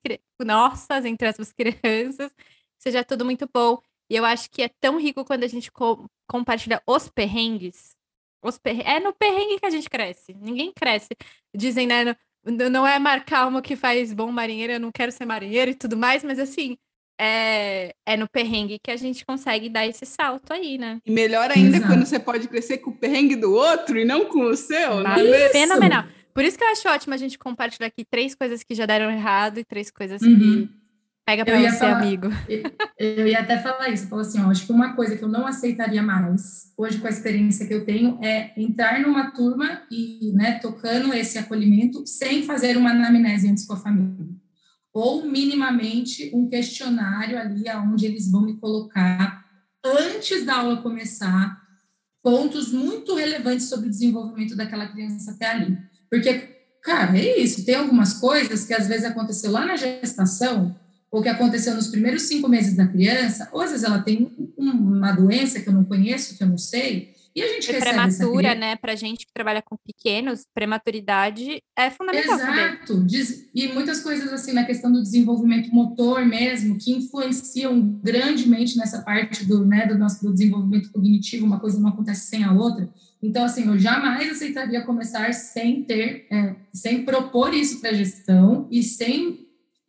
nossas entre as crianças, seja tudo muito bom. E eu acho que é tão rico quando a gente co compartilha os perrengues. Os perrengues. É no perrengue que a gente cresce. Ninguém cresce. Dizem, né? Não é marcar uma que faz bom marinheiro, eu não quero ser marinheiro e tudo mais, mas assim, é, é no perrengue que a gente consegue dar esse salto aí, né? E melhor ainda Exato. quando você pode crescer com o perrengue do outro e não com o seu. Mas, é fenomenal. Por isso que eu acho ótimo a gente compartilhar aqui três coisas que já deram errado e três coisas uhum. que Pega para você, falar, amigo. Eu, eu, ia até falar isso. Falou assim, ó, acho que uma coisa que eu não aceitaria mais, hoje com a experiência que eu tenho, é entrar numa turma e, né, tocando esse acolhimento sem fazer uma anamnese antes com a família. Ou minimamente um questionário ali aonde eles vão me colocar antes da aula começar pontos muito relevantes sobre o desenvolvimento daquela criança até ali. Porque, cara, é isso. Tem algumas coisas que às vezes aconteceu lá na gestação ou que aconteceu nos primeiros cinco meses da criança, ou às vezes ela tem uma doença que eu não conheço, que eu não sei, e a gente é recebe prematura, essa né? Para gente que trabalha com pequenos, prematuridade é fundamental. Exato. Também. E muitas coisas assim na questão do desenvolvimento motor mesmo, que influenciam grandemente nessa parte do, né, do nosso do desenvolvimento cognitivo, uma coisa não acontece sem a outra. Então, assim, eu jamais aceitaria começar sem ter, é, sem propor isso para a gestão e sem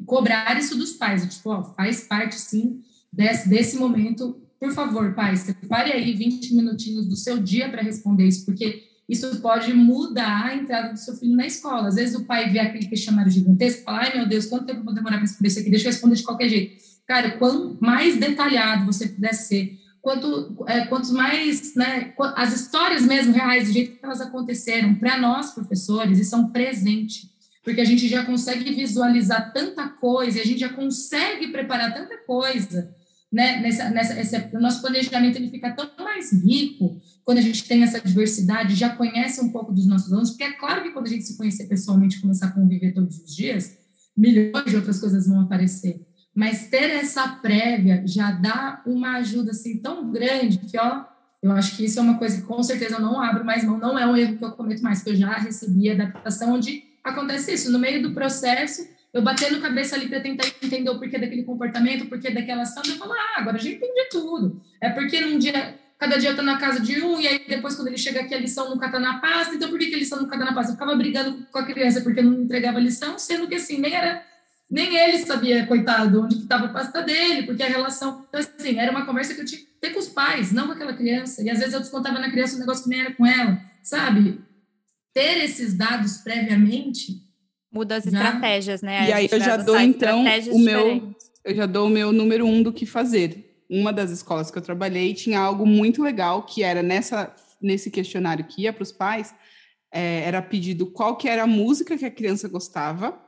cobrar isso dos pais, tipo, ó, faz parte sim desse, desse momento. Por favor, pai, separe aí 20 minutinhos do seu dia para responder isso, porque isso pode mudar a entrada do seu filho na escola. Às vezes o pai vê aquele questionário gigantesco e fala, ai meu Deus, quanto tempo eu vou demorar para responder isso aqui? Deixa eu responder de qualquer jeito. Cara, quanto mais detalhado você puder ser, quanto, é, quantos mais, né, as histórias mesmo reais, do jeito que elas aconteceram, para nós, professores, isso é um presente porque a gente já consegue visualizar tanta coisa, a gente já consegue preparar tanta coisa, né, nessa, nessa, esse, o nosso planejamento ele fica tão mais rico quando a gente tem essa diversidade, já conhece um pouco dos nossos alunos, porque é claro que quando a gente se conhecer pessoalmente, começar a conviver todos os dias, milhões de outras coisas vão aparecer. Mas ter essa prévia já dá uma ajuda assim tão grande que, ó, eu acho que isso é uma coisa que com certeza eu não abro mais mão, não é um erro que eu cometo mais, porque eu já recebi adaptação onde acontece isso. No meio do processo, eu batendo cabeça ali para tentar entender o porquê daquele comportamento, o porquê daquela ação, eu falo, ah, agora gente entende tudo. É porque num dia, cada dia eu tô na casa de um, e aí depois quando ele chega aqui a lição nunca tá na pasta, então por que, que a lição nunca tá na pasta? Eu ficava brigando com a criança porque não entregava a lição, sendo que assim, nem era nem ele sabia, coitado, onde que estava a pasta dele, porque a relação. Então, assim, era uma conversa que eu tinha que ter com os pais, não com aquela criança. E às vezes eu descontava na criança um negócio que nem era com ela, sabe? Ter esses dados previamente. Muda as já... estratégias, né? E aí eu já dou, então, o meu. Eu já dou o meu número um do que fazer. Uma das escolas que eu trabalhei tinha algo muito legal, que era nessa, nesse questionário que ia para os pais, é, era pedido qual que era a música que a criança gostava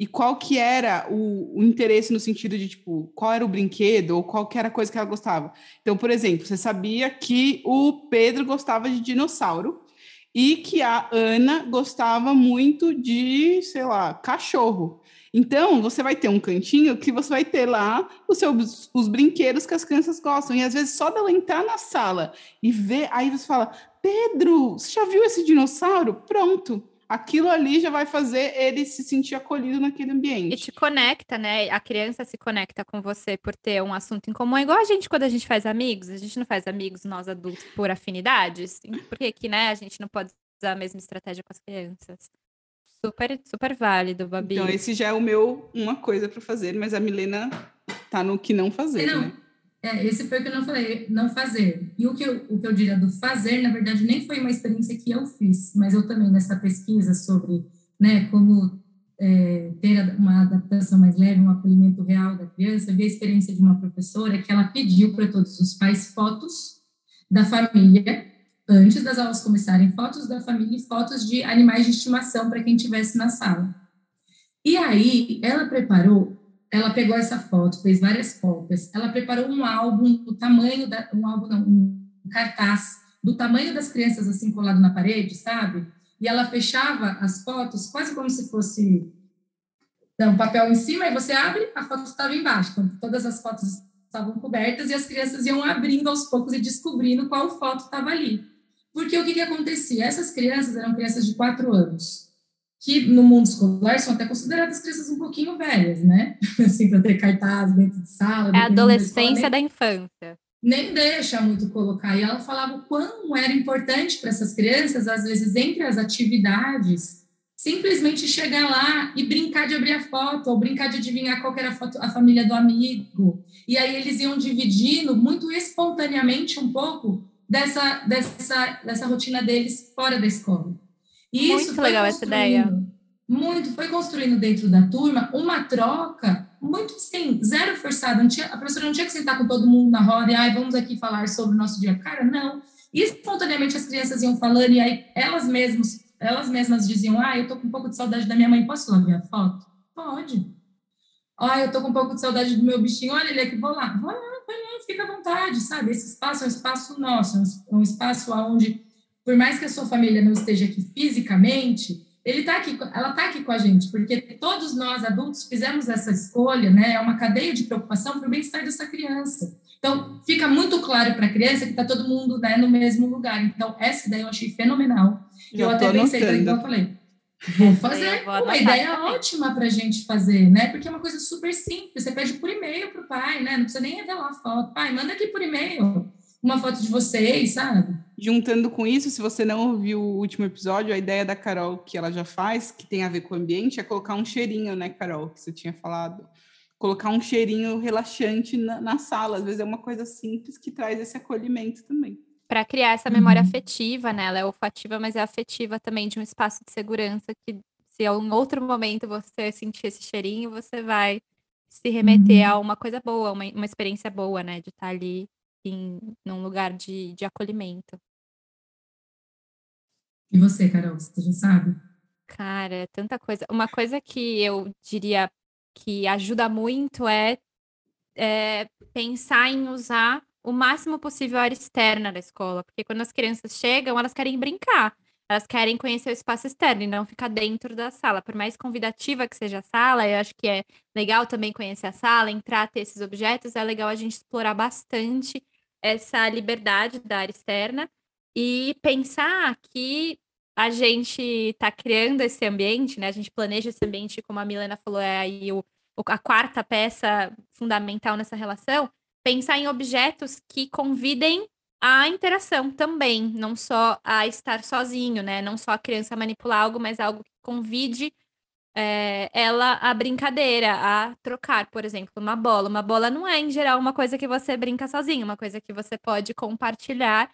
e qual que era o, o, interesse no sentido de, tipo, qual era o brinquedo ou qual que era a coisa que ela gostava. Então, por exemplo, você sabia que o Pedro gostava de dinossauro e que a Ana gostava muito de, sei lá, cachorro. Então, você vai ter um cantinho que você vai ter lá os seus os brinquedos que as crianças gostam. E às vezes só dela entrar na sala e ver, aí você fala: Pedro, você já viu esse dinossauro? Pronto aquilo ali já vai fazer ele se sentir acolhido naquele ambiente. E te conecta, né? A criança se conecta com você por ter um assunto em comum. É igual a gente quando a gente faz amigos. A gente não faz amigos, nós adultos, por afinidades. Por que que, né, a gente não pode usar a mesma estratégia com as crianças? Super, super válido, Babi. Então, esse já é o meu uma coisa para fazer, mas a Milena tá no que não fazer, não. né? É, esse foi o que eu não falei, não fazer. E o que, eu, o que eu diria do fazer, na verdade, nem foi uma experiência que eu fiz, mas eu também, nessa pesquisa sobre né, como é, ter uma adaptação mais leve, um acolhimento real da criança, vi a experiência de uma professora que ela pediu para todos os pais fotos da família, antes das aulas começarem, fotos da família e fotos de animais de estimação para quem estivesse na sala. E aí, ela preparou ela pegou essa foto, fez várias cópias, ela preparou um álbum do tamanho da, um álbum não, um cartaz do tamanho das crianças assim colado na parede, sabe? E ela fechava as fotos quase como se fosse um papel em cima e você abre, a foto estava embaixo. Então, todas as fotos estavam cobertas e as crianças iam abrindo aos poucos e descobrindo qual foto estava ali. Porque o que, que acontecia? Essas crianças eram crianças de quatro anos que no mundo escolar são até consideradas crianças um pouquinho velhas, né? Assim, para ter cartaz dentro de sala. É a adolescência da, escola, nem, da infância. Nem deixa muito colocar. E ela falava o quão era importante para essas crianças, às vezes, entre as atividades, simplesmente chegar lá e brincar de abrir a foto, ou brincar de adivinhar qual era a, foto, a família do amigo. E aí eles iam dividindo muito espontaneamente um pouco dessa, dessa, dessa rotina deles fora da escola. Isso muito legal essa ideia. Muito, foi construindo dentro da turma uma troca muito assim, zero forçada. Não tinha, a professora não tinha que sentar com todo mundo na roda e ai, vamos aqui falar sobre o nosso dia. Cara, não. E espontaneamente as crianças iam falando, e aí elas mesmas, elas mesmas diziam: Ah, eu tô com um pouco de saudade da minha mãe, posso lá ver a foto? Pode. Ah, eu tô com um pouco de saudade do meu bichinho, olha ele aqui, vou lá, vou lá, vai lá, fica à vontade, sabe? Esse espaço é um espaço nosso, é um espaço onde por mais que a sua família não esteja aqui fisicamente, ele tá aqui, ela está aqui com a gente, porque todos nós adultos fizemos essa escolha, né? É uma cadeia de preocupação para o bem-estar dessa criança. Então, fica muito claro para a criança que está todo mundo né, no mesmo lugar. Então, essa ideia eu achei fenomenal. Eu, eu até pensei, então, eu falei, vou fazer. Vou uma ideia ótima para a gente fazer, né? Porque é uma coisa super simples. Você pede por e-mail para o pai, né? Não precisa nem revelar a foto. Pai, manda aqui por e-mail uma foto de vocês, sabe? Juntando com isso, se você não ouviu o último episódio, a ideia da Carol que ela já faz, que tem a ver com o ambiente, é colocar um cheirinho, né, Carol, que você tinha falado. Colocar um cheirinho relaxante na, na sala. Às vezes é uma coisa simples que traz esse acolhimento também. Para criar essa memória uhum. afetiva, né? Ela é olfativa, mas é afetiva também de um espaço de segurança que, se em outro momento você sentir esse cheirinho, você vai se remeter uhum. a uma coisa boa, uma, uma experiência boa, né? De estar tá ali em num lugar de, de acolhimento. E você, Carol, você já sabe? Cara, é tanta coisa. Uma coisa que eu diria que ajuda muito é é, pensar em usar o máximo possível a área externa da escola, porque quando as crianças chegam, elas querem brincar, elas querem conhecer o espaço externo e não ficar dentro da sala. Por mais convidativa que seja a sala, eu acho que é legal também conhecer a sala, entrar, ter esses objetos, é legal a gente explorar bastante essa liberdade da área externa e pensar que a gente está criando esse ambiente, né? A gente planeja esse ambiente, como a Milena falou, é aí o, a quarta peça fundamental nessa relação, pensar em objetos que convidem a interação também, não só a estar sozinho, né? Não só a criança manipular algo, mas algo que convide é, ela a brincadeira, a trocar, por exemplo, uma bola. Uma bola não é, em geral, uma coisa que você brinca sozinho, uma coisa que você pode compartilhar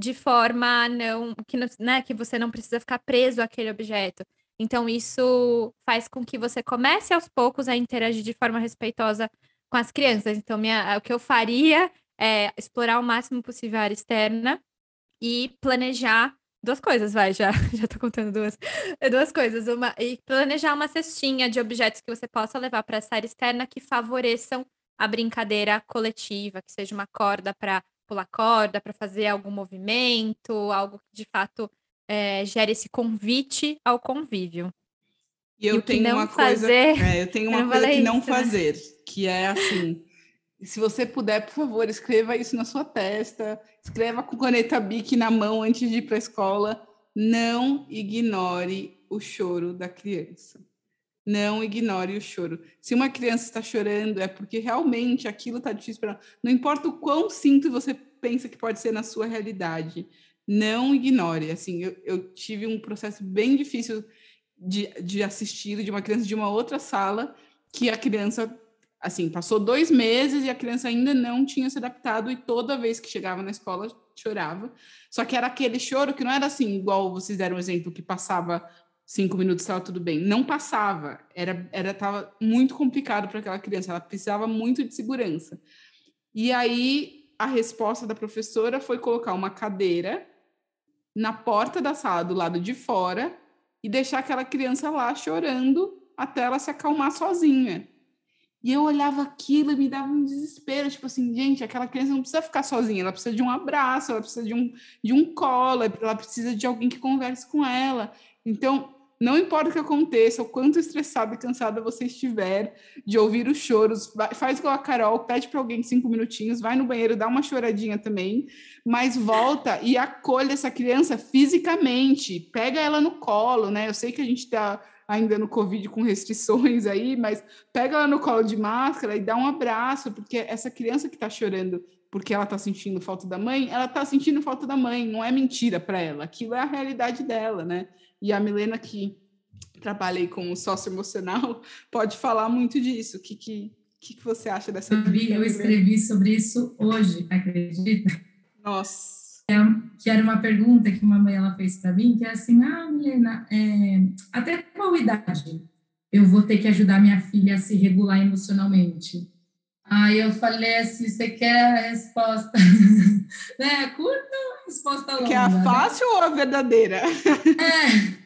de forma não que, né, que você não precisa ficar preso àquele objeto. Então, isso faz com que você comece aos poucos a interagir de forma respeitosa com as crianças. Então, minha, o que eu faria é explorar o máximo possível a área externa e planejar duas coisas, vai, já, já tô contando duas, duas coisas. Uma, e planejar uma cestinha de objetos que você possa levar para essa área externa que favoreçam a brincadeira coletiva, que seja uma corda para pular corda, para fazer algum movimento, algo que de fato é, gere esse convite ao convívio. E eu e tenho uma fazer, coisa, é, eu tenho uma coisa que isso, não né? fazer, que é assim, se você puder, por favor, escreva isso na sua testa, escreva com caneta Bic na mão antes de ir para a escola, não ignore o choro da criança. Não ignore o choro. Se uma criança está chorando, é porque realmente aquilo está difícil para ela. Não importa o quão simples você pensa que pode ser na sua realidade, não ignore. Assim, eu, eu tive um processo bem difícil de, de assistir de uma criança de uma outra sala que a criança assim passou dois meses e a criança ainda não tinha se adaptado e toda vez que chegava na escola chorava só que era aquele choro que não era assim igual vocês deram um exemplo que passava cinco minutos estava tudo bem não passava era era tava muito complicado para aquela criança ela precisava muito de segurança e aí a resposta da professora foi colocar uma cadeira na porta da sala do lado de fora e deixar aquela criança lá chorando até ela se acalmar sozinha. E eu olhava aquilo e me dava um desespero, tipo assim, gente, aquela criança não precisa ficar sozinha, ela precisa de um abraço, ela precisa de um, de um colo, ela precisa de alguém que converse com ela. Então, não importa o que aconteça, o quanto estressada e cansada você estiver de ouvir os choros, faz igual a Carol, pede para alguém cinco minutinhos, vai no banheiro, dá uma choradinha também, mas volta e acolhe essa criança fisicamente, pega ela no colo, né? Eu sei que a gente está ainda no Covid com restrições aí, mas pega ela no colo de máscara e dá um abraço, porque essa criança que está chorando porque ela está sentindo falta da mãe, ela está sentindo falta da mãe, não é mentira para ela, aquilo é a realidade dela, né? E a Milena, que trabalha aí com o sócio emocional, pode falar muito disso. O que, que, que, você acha dessa eu, eu escrevi sobre isso hoje, acredita? Nossa. É, que era uma pergunta que uma mãe ela fez para mim, que é assim, ah, Milena, é, até qual idade eu vou ter que ajudar minha filha a se regular emocionalmente? Aí eu falei assim, você quer a resposta, né, curta ou a resposta longa? Quer a né? fácil né? ou a verdadeira? É.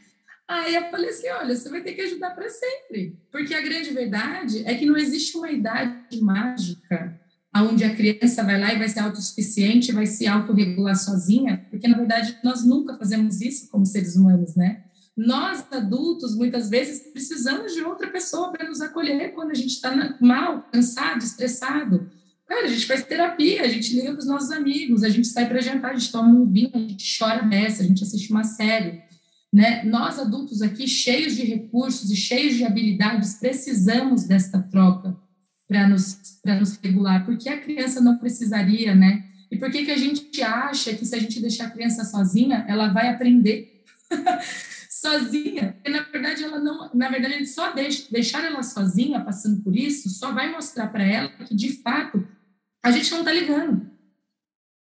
Aí eu falei assim, olha, você vai ter que ajudar para sempre, porque a grande verdade é que não existe uma idade mágica onde a criança vai lá e vai ser autossuficiente, vai se autorregular sozinha, porque na verdade nós nunca fazemos isso como seres humanos, né? Nós, adultos, muitas vezes precisamos de outra pessoa para nos acolher quando a gente está mal, cansado, estressado. Cara, a gente faz terapia, a gente liga para os nossos amigos, a gente sai para jantar, a gente toma um vinho, a gente chora nessa, a gente assiste uma série. Né? Nós, adultos aqui, cheios de recursos e cheios de habilidades, precisamos desta troca para nos, nos regular, porque a criança não precisaria, né? E por que, que a gente acha que se a gente deixar a criança sozinha, ela vai aprender? sozinha, porque na verdade ela não, na verdade só deixa, deixar ela sozinha passando por isso, só vai mostrar para ela que de fato a gente não está ligando,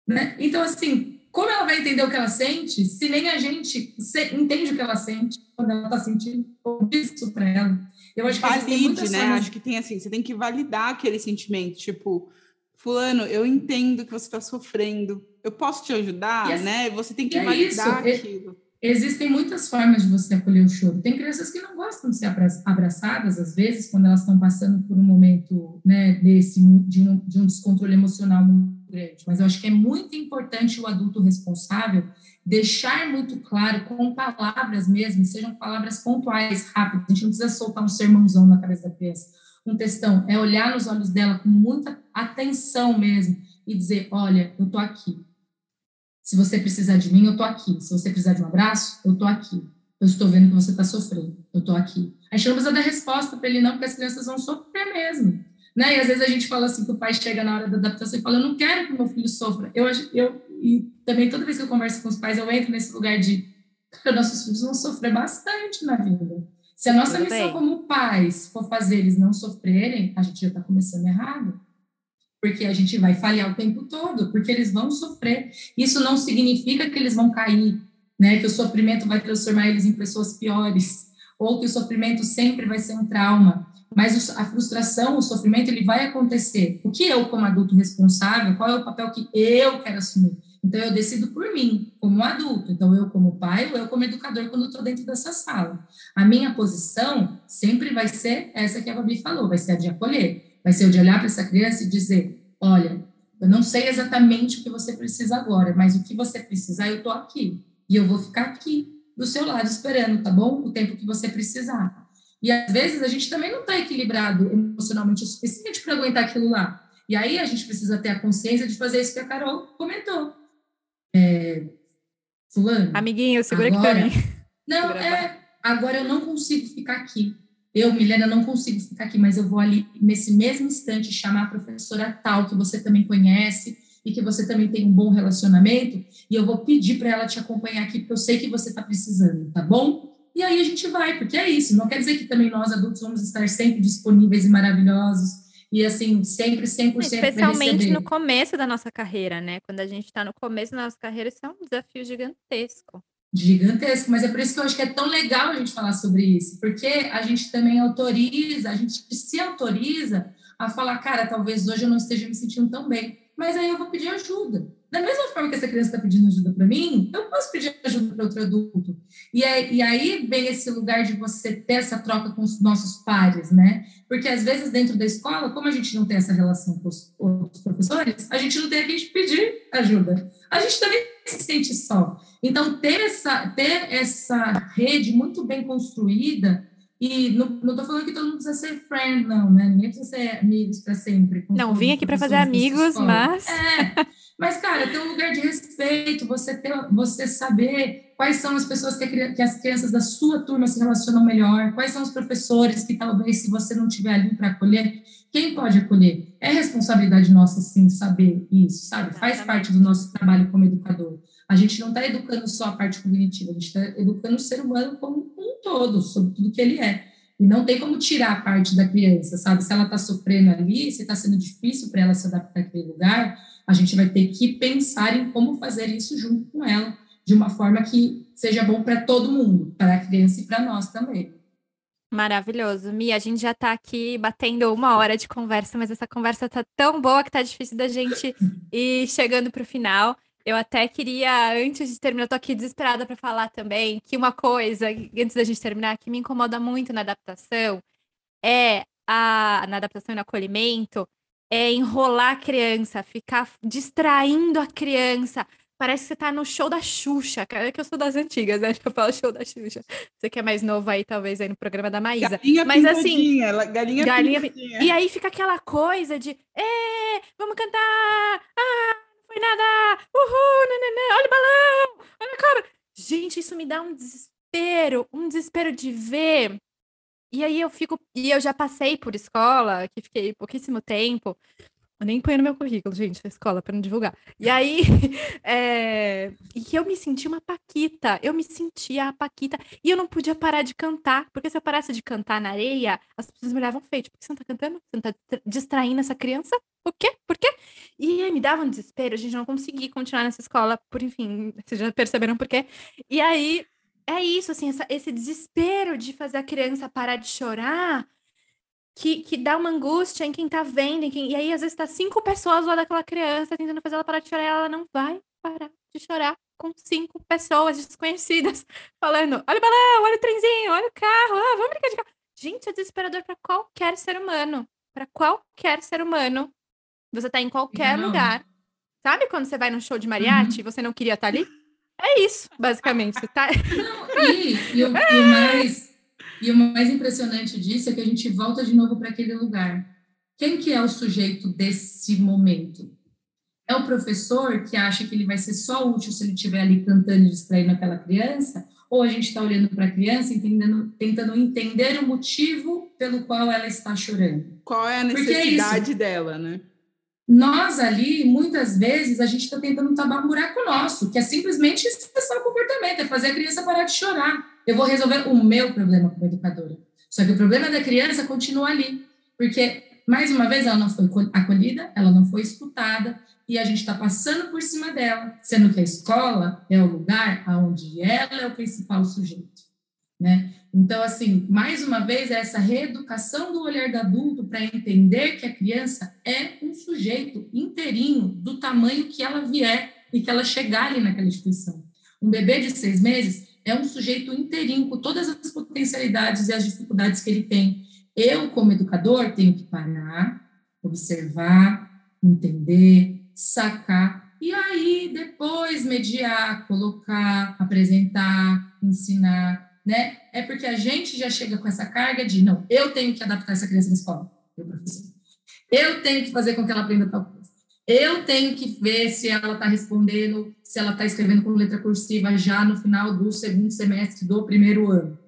né? Então assim, como ela vai entender o que ela sente se nem a gente entende o que ela sente quando ela está sentindo isso para ela? Eu acho que valide, né? Acho que tem assim, você tem que validar aquele sentimento, tipo, fulano, eu entendo que você está sofrendo, eu posso te ajudar, né? Você tem que é validar isso. aquilo. Existem muitas formas de você acolher o choro. Tem crianças que não gostam de ser abraçadas, às vezes, quando elas estão passando por um momento né, desse, de um, de um descontrole emocional muito grande. Mas eu acho que é muito importante o adulto responsável deixar muito claro, com palavras mesmo, sejam palavras pontuais, rápidas. A gente não precisa soltar um sermãozão na cabeça da criança. Um textão é olhar nos olhos dela com muita atenção mesmo e dizer: Olha, eu tô aqui. Se você precisar de mim, eu tô aqui. Se você precisar de um abraço, eu tô aqui. Eu estou vendo que você está sofrendo. Eu tô aqui. A gente não precisa dar resposta para ele, não, porque as crianças vão sofrer mesmo. Né? E às vezes a gente fala assim que o pai chega na hora da adaptação e fala: Eu não quero que meu filho sofra. Eu, eu, e também toda vez que eu converso com os pais, eu entro nesse lugar de: nossos filhos vão sofrer bastante na vida. Se a nossa Tudo missão bem. como pais for fazer eles não sofrerem, a gente já está começando errado. Porque a gente vai falhar o tempo todo, porque eles vão sofrer. Isso não significa que eles vão cair, né? Que o sofrimento vai transformar eles em pessoas piores, ou que o sofrimento sempre vai ser um trauma. Mas a frustração, o sofrimento, ele vai acontecer. O que eu, como adulto responsável, qual é o papel que eu quero assumir? Então, eu decido por mim, como adulto. Então, eu como pai ou eu como educador, quando estou dentro dessa sala. A minha posição sempre vai ser essa que a Babi falou, vai ser a de acolher. Vai ser o de olhar para essa criança e dizer, olha, eu não sei exatamente o que você precisa agora, mas o que você precisar, eu estou aqui. E eu vou ficar aqui, do seu lado, esperando, tá bom? O tempo que você precisar. E às vezes a gente também não está equilibrado emocionalmente o suficiente para aguentar aquilo lá. E aí a gente precisa ter a consciência de fazer isso que a Carol comentou é, fulano. Amiguinho, segura agora, aqui para mim. Não, é, agora eu não consigo ficar aqui. Eu, Milena, não consigo ficar aqui, mas eu vou ali, nesse mesmo instante, chamar a professora tal, que você também conhece e que você também tem um bom relacionamento, e eu vou pedir para ela te acompanhar aqui, porque eu sei que você está precisando, tá bom? E aí a gente vai, porque é isso. Não quer dizer que também nós, adultos, vamos estar sempre disponíveis e maravilhosos, e assim, sempre 100% Especialmente no começo da nossa carreira, né? Quando a gente está no começo da nossa carreira, isso é um desafio gigantesco. Gigantesco, mas é por isso que eu acho que é tão legal a gente falar sobre isso, porque a gente também autoriza, a gente se autoriza a falar, cara, talvez hoje eu não esteja me sentindo tão bem, mas aí eu vou pedir ajuda. Da mesma forma que essa criança está pedindo ajuda para mim, eu posso pedir ajuda para outro adulto. E, é, e aí vem esse lugar de você ter essa troca com os nossos pares, né? Porque às vezes dentro da escola, como a gente não tem essa relação com os, com os professores, a gente não tem a quem pedir ajuda. A gente também se sente só. Então, ter essa, ter essa rede muito bem construída e não, tô falando que todo mundo precisa ser friend, não, né? Ninguém precisa ser amigos para sempre. Não, vim aqui para fazer amigos, mas. É, mas, cara, ter um lugar de respeito, você, ter, você saber quais são as pessoas que, a, que as crianças da sua turma se relacionam melhor, quais são os professores que talvez, se você não estiver ali para acolher, quem pode acolher? É responsabilidade nossa, sim, saber isso, sabe? Faz parte do nosso trabalho como educador. A gente não está educando só a parte cognitiva, a gente está educando o ser humano como um todo, sobre tudo que ele é. E não tem como tirar a parte da criança, sabe? Se ela está sofrendo ali, se está sendo difícil para ela se adaptar àquele lugar, a gente vai ter que pensar em como fazer isso junto com ela, de uma forma que seja bom para todo mundo, para a criança e para nós também. Maravilhoso. Mia, a gente já está aqui batendo uma hora de conversa, mas essa conversa tá tão boa que tá difícil da gente ir chegando para o final. Eu até queria, antes de terminar, eu tô aqui desesperada para falar também que uma coisa, antes da gente terminar, que me incomoda muito na adaptação é a na adaptação e no acolhimento é enrolar a criança, ficar distraindo a criança. Parece que você tá no show da Xuxa, cara, que eu sou das antigas, né? Eu falo show da Xuxa. Você que é mais novo aí, talvez, aí no programa da Maísa. Galinha Mas assim. Galinha, galinha E aí fica aquela coisa de, é, vamos cantar! Ah, foi nada! Uhul! Nananã, olha o balão! Olha a cobra! Gente, isso me dá um desespero, um desespero de ver. E aí eu fico. E eu já passei por escola, que fiquei pouquíssimo tempo. Eu nem ponho no meu currículo, gente, a escola, para não divulgar. E aí, é... e que eu me senti uma paquita. Eu me sentia a paquita. E eu não podia parar de cantar. Porque se eu parasse de cantar na areia, as pessoas me olhavam feio. Tipo, por que você não tá cantando? Você não tá distraindo essa criança? O quê? Por quê? E aí me dava um desespero. A gente não conseguia continuar nessa escola, por enfim, vocês já perceberam por quê. E aí, é isso, assim, essa, esse desespero de fazer a criança parar de chorar que, que dá uma angústia em quem tá vendo, em quem... e aí às vezes tá cinco pessoas lá daquela criança tentando fazer ela parar de chorar, e ela não vai parar de chorar com cinco pessoas desconhecidas falando: olha o balão, olha o trenzinho, olha o carro, ah, vamos brincar Gente, é desesperador para qualquer ser humano. Para qualquer ser humano. Você tá em qualquer não. lugar. Sabe quando você vai num show de mariachi uhum. e você não queria estar tá ali? É isso, basicamente. Tá... Não, e, e, o, e, o mais, e o mais impressionante disso é que a gente volta de novo para aquele lugar. Quem que é o sujeito desse momento? É o professor que acha que ele vai ser só útil se ele estiver ali cantando e distraindo aquela criança? Ou a gente está olhando para a criança entendendo, tentando entender o motivo pelo qual ela está chorando? Qual é a é necessidade é dela, né? Nós ali, muitas vezes, a gente está tentando tapar um buraco nosso, que é simplesmente expressar o comportamento, é fazer a criança parar de chorar. Eu vou resolver o meu problema como educadora. Só que o problema da criança continua ali, porque, mais uma vez, ela não foi acolhida, ela não foi escutada, e a gente está passando por cima dela, sendo que a escola é o lugar onde ela é o principal sujeito, né? Então, assim, mais uma vez, é essa reeducação do olhar do adulto para entender que a criança é um sujeito inteirinho do tamanho que ela vier e que ela chegar ali naquela instituição. Um bebê de seis meses é um sujeito inteirinho com todas as potencialidades e as dificuldades que ele tem. Eu, como educador, tenho que parar, observar, entender, sacar, e aí depois mediar, colocar, apresentar, ensinar, né? É porque a gente já chega com essa carga de, não, eu tenho que adaptar essa criança na escola, eu professor. Eu tenho que fazer com que ela aprenda tal coisa. Eu tenho que ver se ela está respondendo, se ela está escrevendo com letra cursiva já no final do segundo semestre do primeiro ano.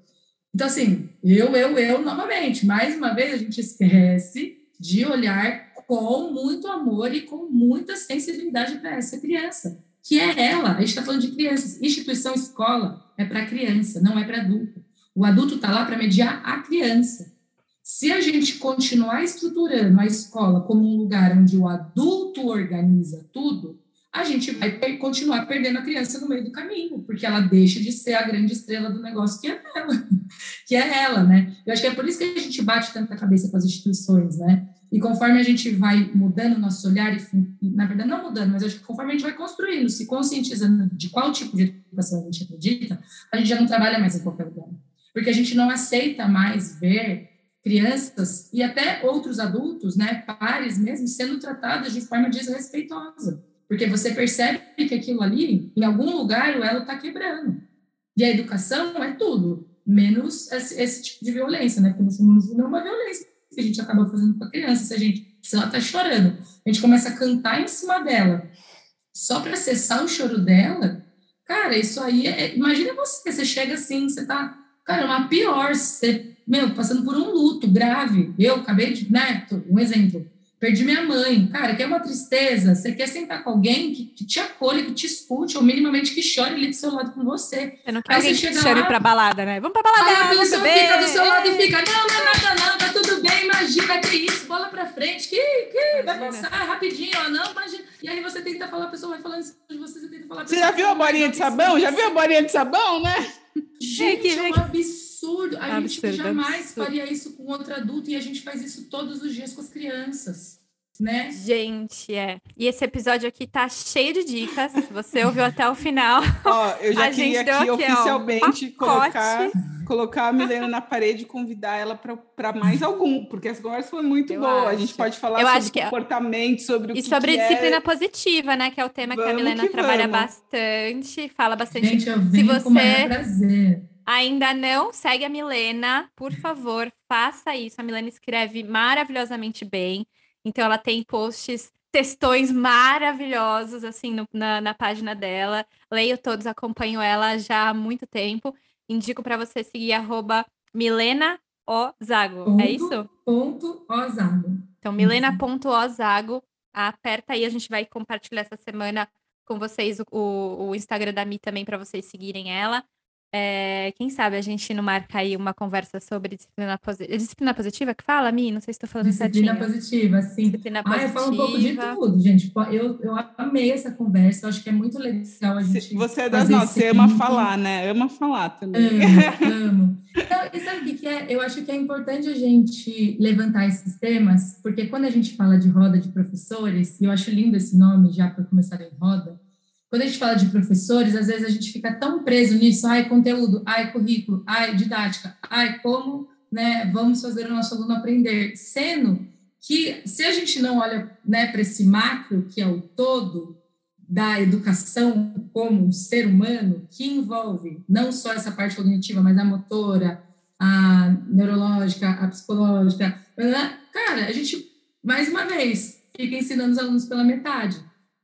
Então, assim, eu, eu, eu, novamente, mais uma vez, a gente esquece de olhar com muito amor e com muita sensibilidade para essa criança, que é ela. A gente está falando de crianças. Instituição escola é para criança, não é para adulto. O adulto está lá para mediar a criança. Se a gente continuar estruturando a escola como um lugar onde o adulto organiza tudo, a gente vai continuar perdendo a criança no meio do caminho, porque ela deixa de ser a grande estrela do negócio que é ela, que é ela, né? Eu acho que é por isso que a gente bate tanta cabeça com as instituições, né? E conforme a gente vai mudando nosso olhar, e, na verdade, não mudando, mas acho que conforme a gente vai construindo, se conscientizando de qual tipo de educação a gente acredita, a gente já não trabalha mais em qualquer lugar. Porque a gente não aceita mais ver crianças e até outros adultos, né, pares mesmo, sendo tratados de forma desrespeitosa. Porque você percebe que aquilo ali, em algum lugar, o elo está quebrando. E a educação é tudo, menos esse, esse tipo de violência, né? Porque no fundo, não é uma violência que a gente acaba fazendo com a criança. Se a gente, se ela está chorando, a gente começa a cantar em cima dela, só para cessar o choro dela, cara, isso aí é. Imagina você, você chega assim, você tá, cara, uma pior, você, meu, passando por um luto grave. Eu acabei de, né, um exemplo perdi minha mãe. Cara, que é uma tristeza. Você quer sentar com alguém que, que, te acolha, que te escute, ou minimamente que chore ali do seu lado com você. Você não quer Aí alguém que chore lá, pra balada, né? Vamos pra balada, Aí a pessoa fica do seu lado e fica, não, não é nada não, tá tudo bem, imagina, que isso, bola pra frente, que, que vai passar rapidinho, ó, não, imagina. E aí você tenta falar, a pessoa vai falando isso de você, você tenta falar... Você já viu a bolinha de sabão? Já viu a bolinha de sabão, né? Gente, é um absurdo. A absurdo, gente jamais absurdo. faria isso com outro adulto e a gente faz isso todos os dias com as crianças. Né? Gente, é. E esse episódio aqui tá cheio de dicas. Você ouviu até o final. Ó, eu já a queria aqui, aqui oficialmente um colocar, colocar a Milena na parede e convidar ela para mais algum, porque essa conversa foi muito eu boa. Acho. A gente pode falar eu sobre é comportamento, sobre o e que sobre que disciplina é. positiva, né? Que é o tema vamos que a Milena que trabalha vamos. bastante, fala bastante. Gente, eu Se você ainda não segue a Milena, por favor, faça isso. A Milena escreve maravilhosamente bem. Então ela tem posts, textões maravilhosos assim no, na, na página dela. Leio todos, acompanho ela já há muito tempo. Indico para você seguir arroba Milena Ozago. É ponto, é isso? Ponto Ozago. Então, milena.ozago. Aperta aí, a gente vai compartilhar essa semana com vocês o, o, o Instagram da Mi também para vocês seguirem ela. É, quem sabe a gente não marca aí uma conversa sobre disciplina positiva. É disciplina positiva que fala, Mi? Não sei se estou falando disciplina certinho. Positiva, sim. Disciplina ah, positiva. eu falo um pouco de tudo, gente. Eu, eu amei essa conversa, eu acho que é muito legal a gente. Você é das nossas, você ama falar, né? Ama falar também. Amo, amo. Então, e sabe o que é? Eu acho que é importante a gente levantar esses temas, porque quando a gente fala de roda de professores, e eu acho lindo esse nome já para começar em roda quando a gente fala de professores, às vezes a gente fica tão preso nisso, ai, conteúdo, ai, currículo, ai, didática, ai, como né, vamos fazer o nosso aluno aprender, sendo que se a gente não olha né, para esse macro, que é o todo da educação como um ser humano, que envolve não só essa parte cognitiva, mas a motora, a neurológica, a psicológica, cara, a gente, mais uma vez, fica ensinando os alunos pela metade.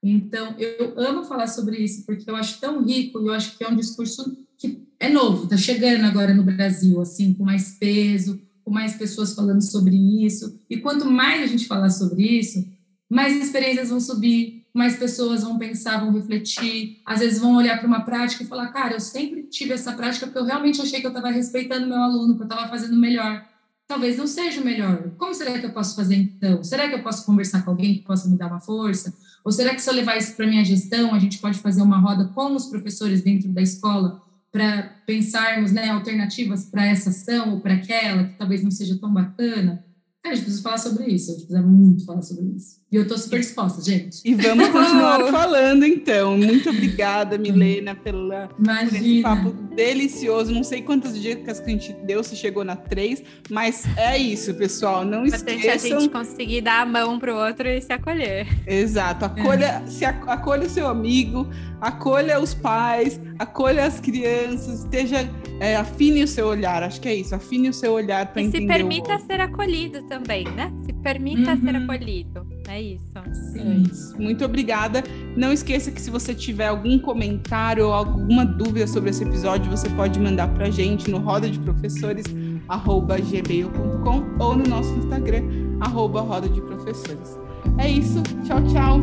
Então, eu amo falar sobre isso, porque eu acho tão rico e eu acho que é um discurso que é novo, está chegando agora no Brasil, assim, com mais peso, com mais pessoas falando sobre isso. E quanto mais a gente falar sobre isso, mais experiências vão subir, mais pessoas vão pensar, vão refletir, às vezes vão olhar para uma prática e falar: cara, eu sempre tive essa prática porque eu realmente achei que eu estava respeitando meu aluno, que eu estava fazendo melhor. Talvez não seja o melhor. Como será que eu posso fazer então? Será que eu posso conversar com alguém que possa me dar uma força? Ou será que se eu levar isso para minha gestão, a gente pode fazer uma roda com os professores dentro da escola para pensarmos né, alternativas para essa ação ou para aquela que talvez não seja tão bacana? Cara, a gente precisa falar sobre isso, a gente precisa muito falar sobre isso. E eu estou super disposta, gente. E vamos continuar falando, então. Muito obrigada, Milena, pela, por esse papo delicioso. Não sei quantas dicas que a gente deu, se chegou na três, mas é isso, pessoal. Não Importante esqueçam... a gente conseguir dar a mão para o outro e se acolher. Exato. Acolha, é. se acolha o seu amigo, acolha os pais, acolha as crianças, esteja é, afine o seu olhar. Acho que é isso, afine o seu olhar para entender. E se permita ser acolhido também, né? Se permita uhum. ser acolhido. É isso. Sim. É isso. Muito obrigada. Não esqueça que se você tiver algum comentário ou alguma dúvida sobre esse episódio, você pode mandar para a gente no roda de professores gmail.com ou no nosso Instagram, arroba roda de professores. É isso. Tchau, tchau.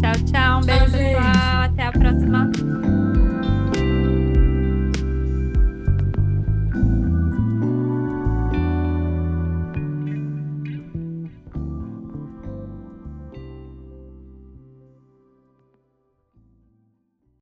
Tchau, tchau. Um beijo, tchau, pessoal. Até a próxima.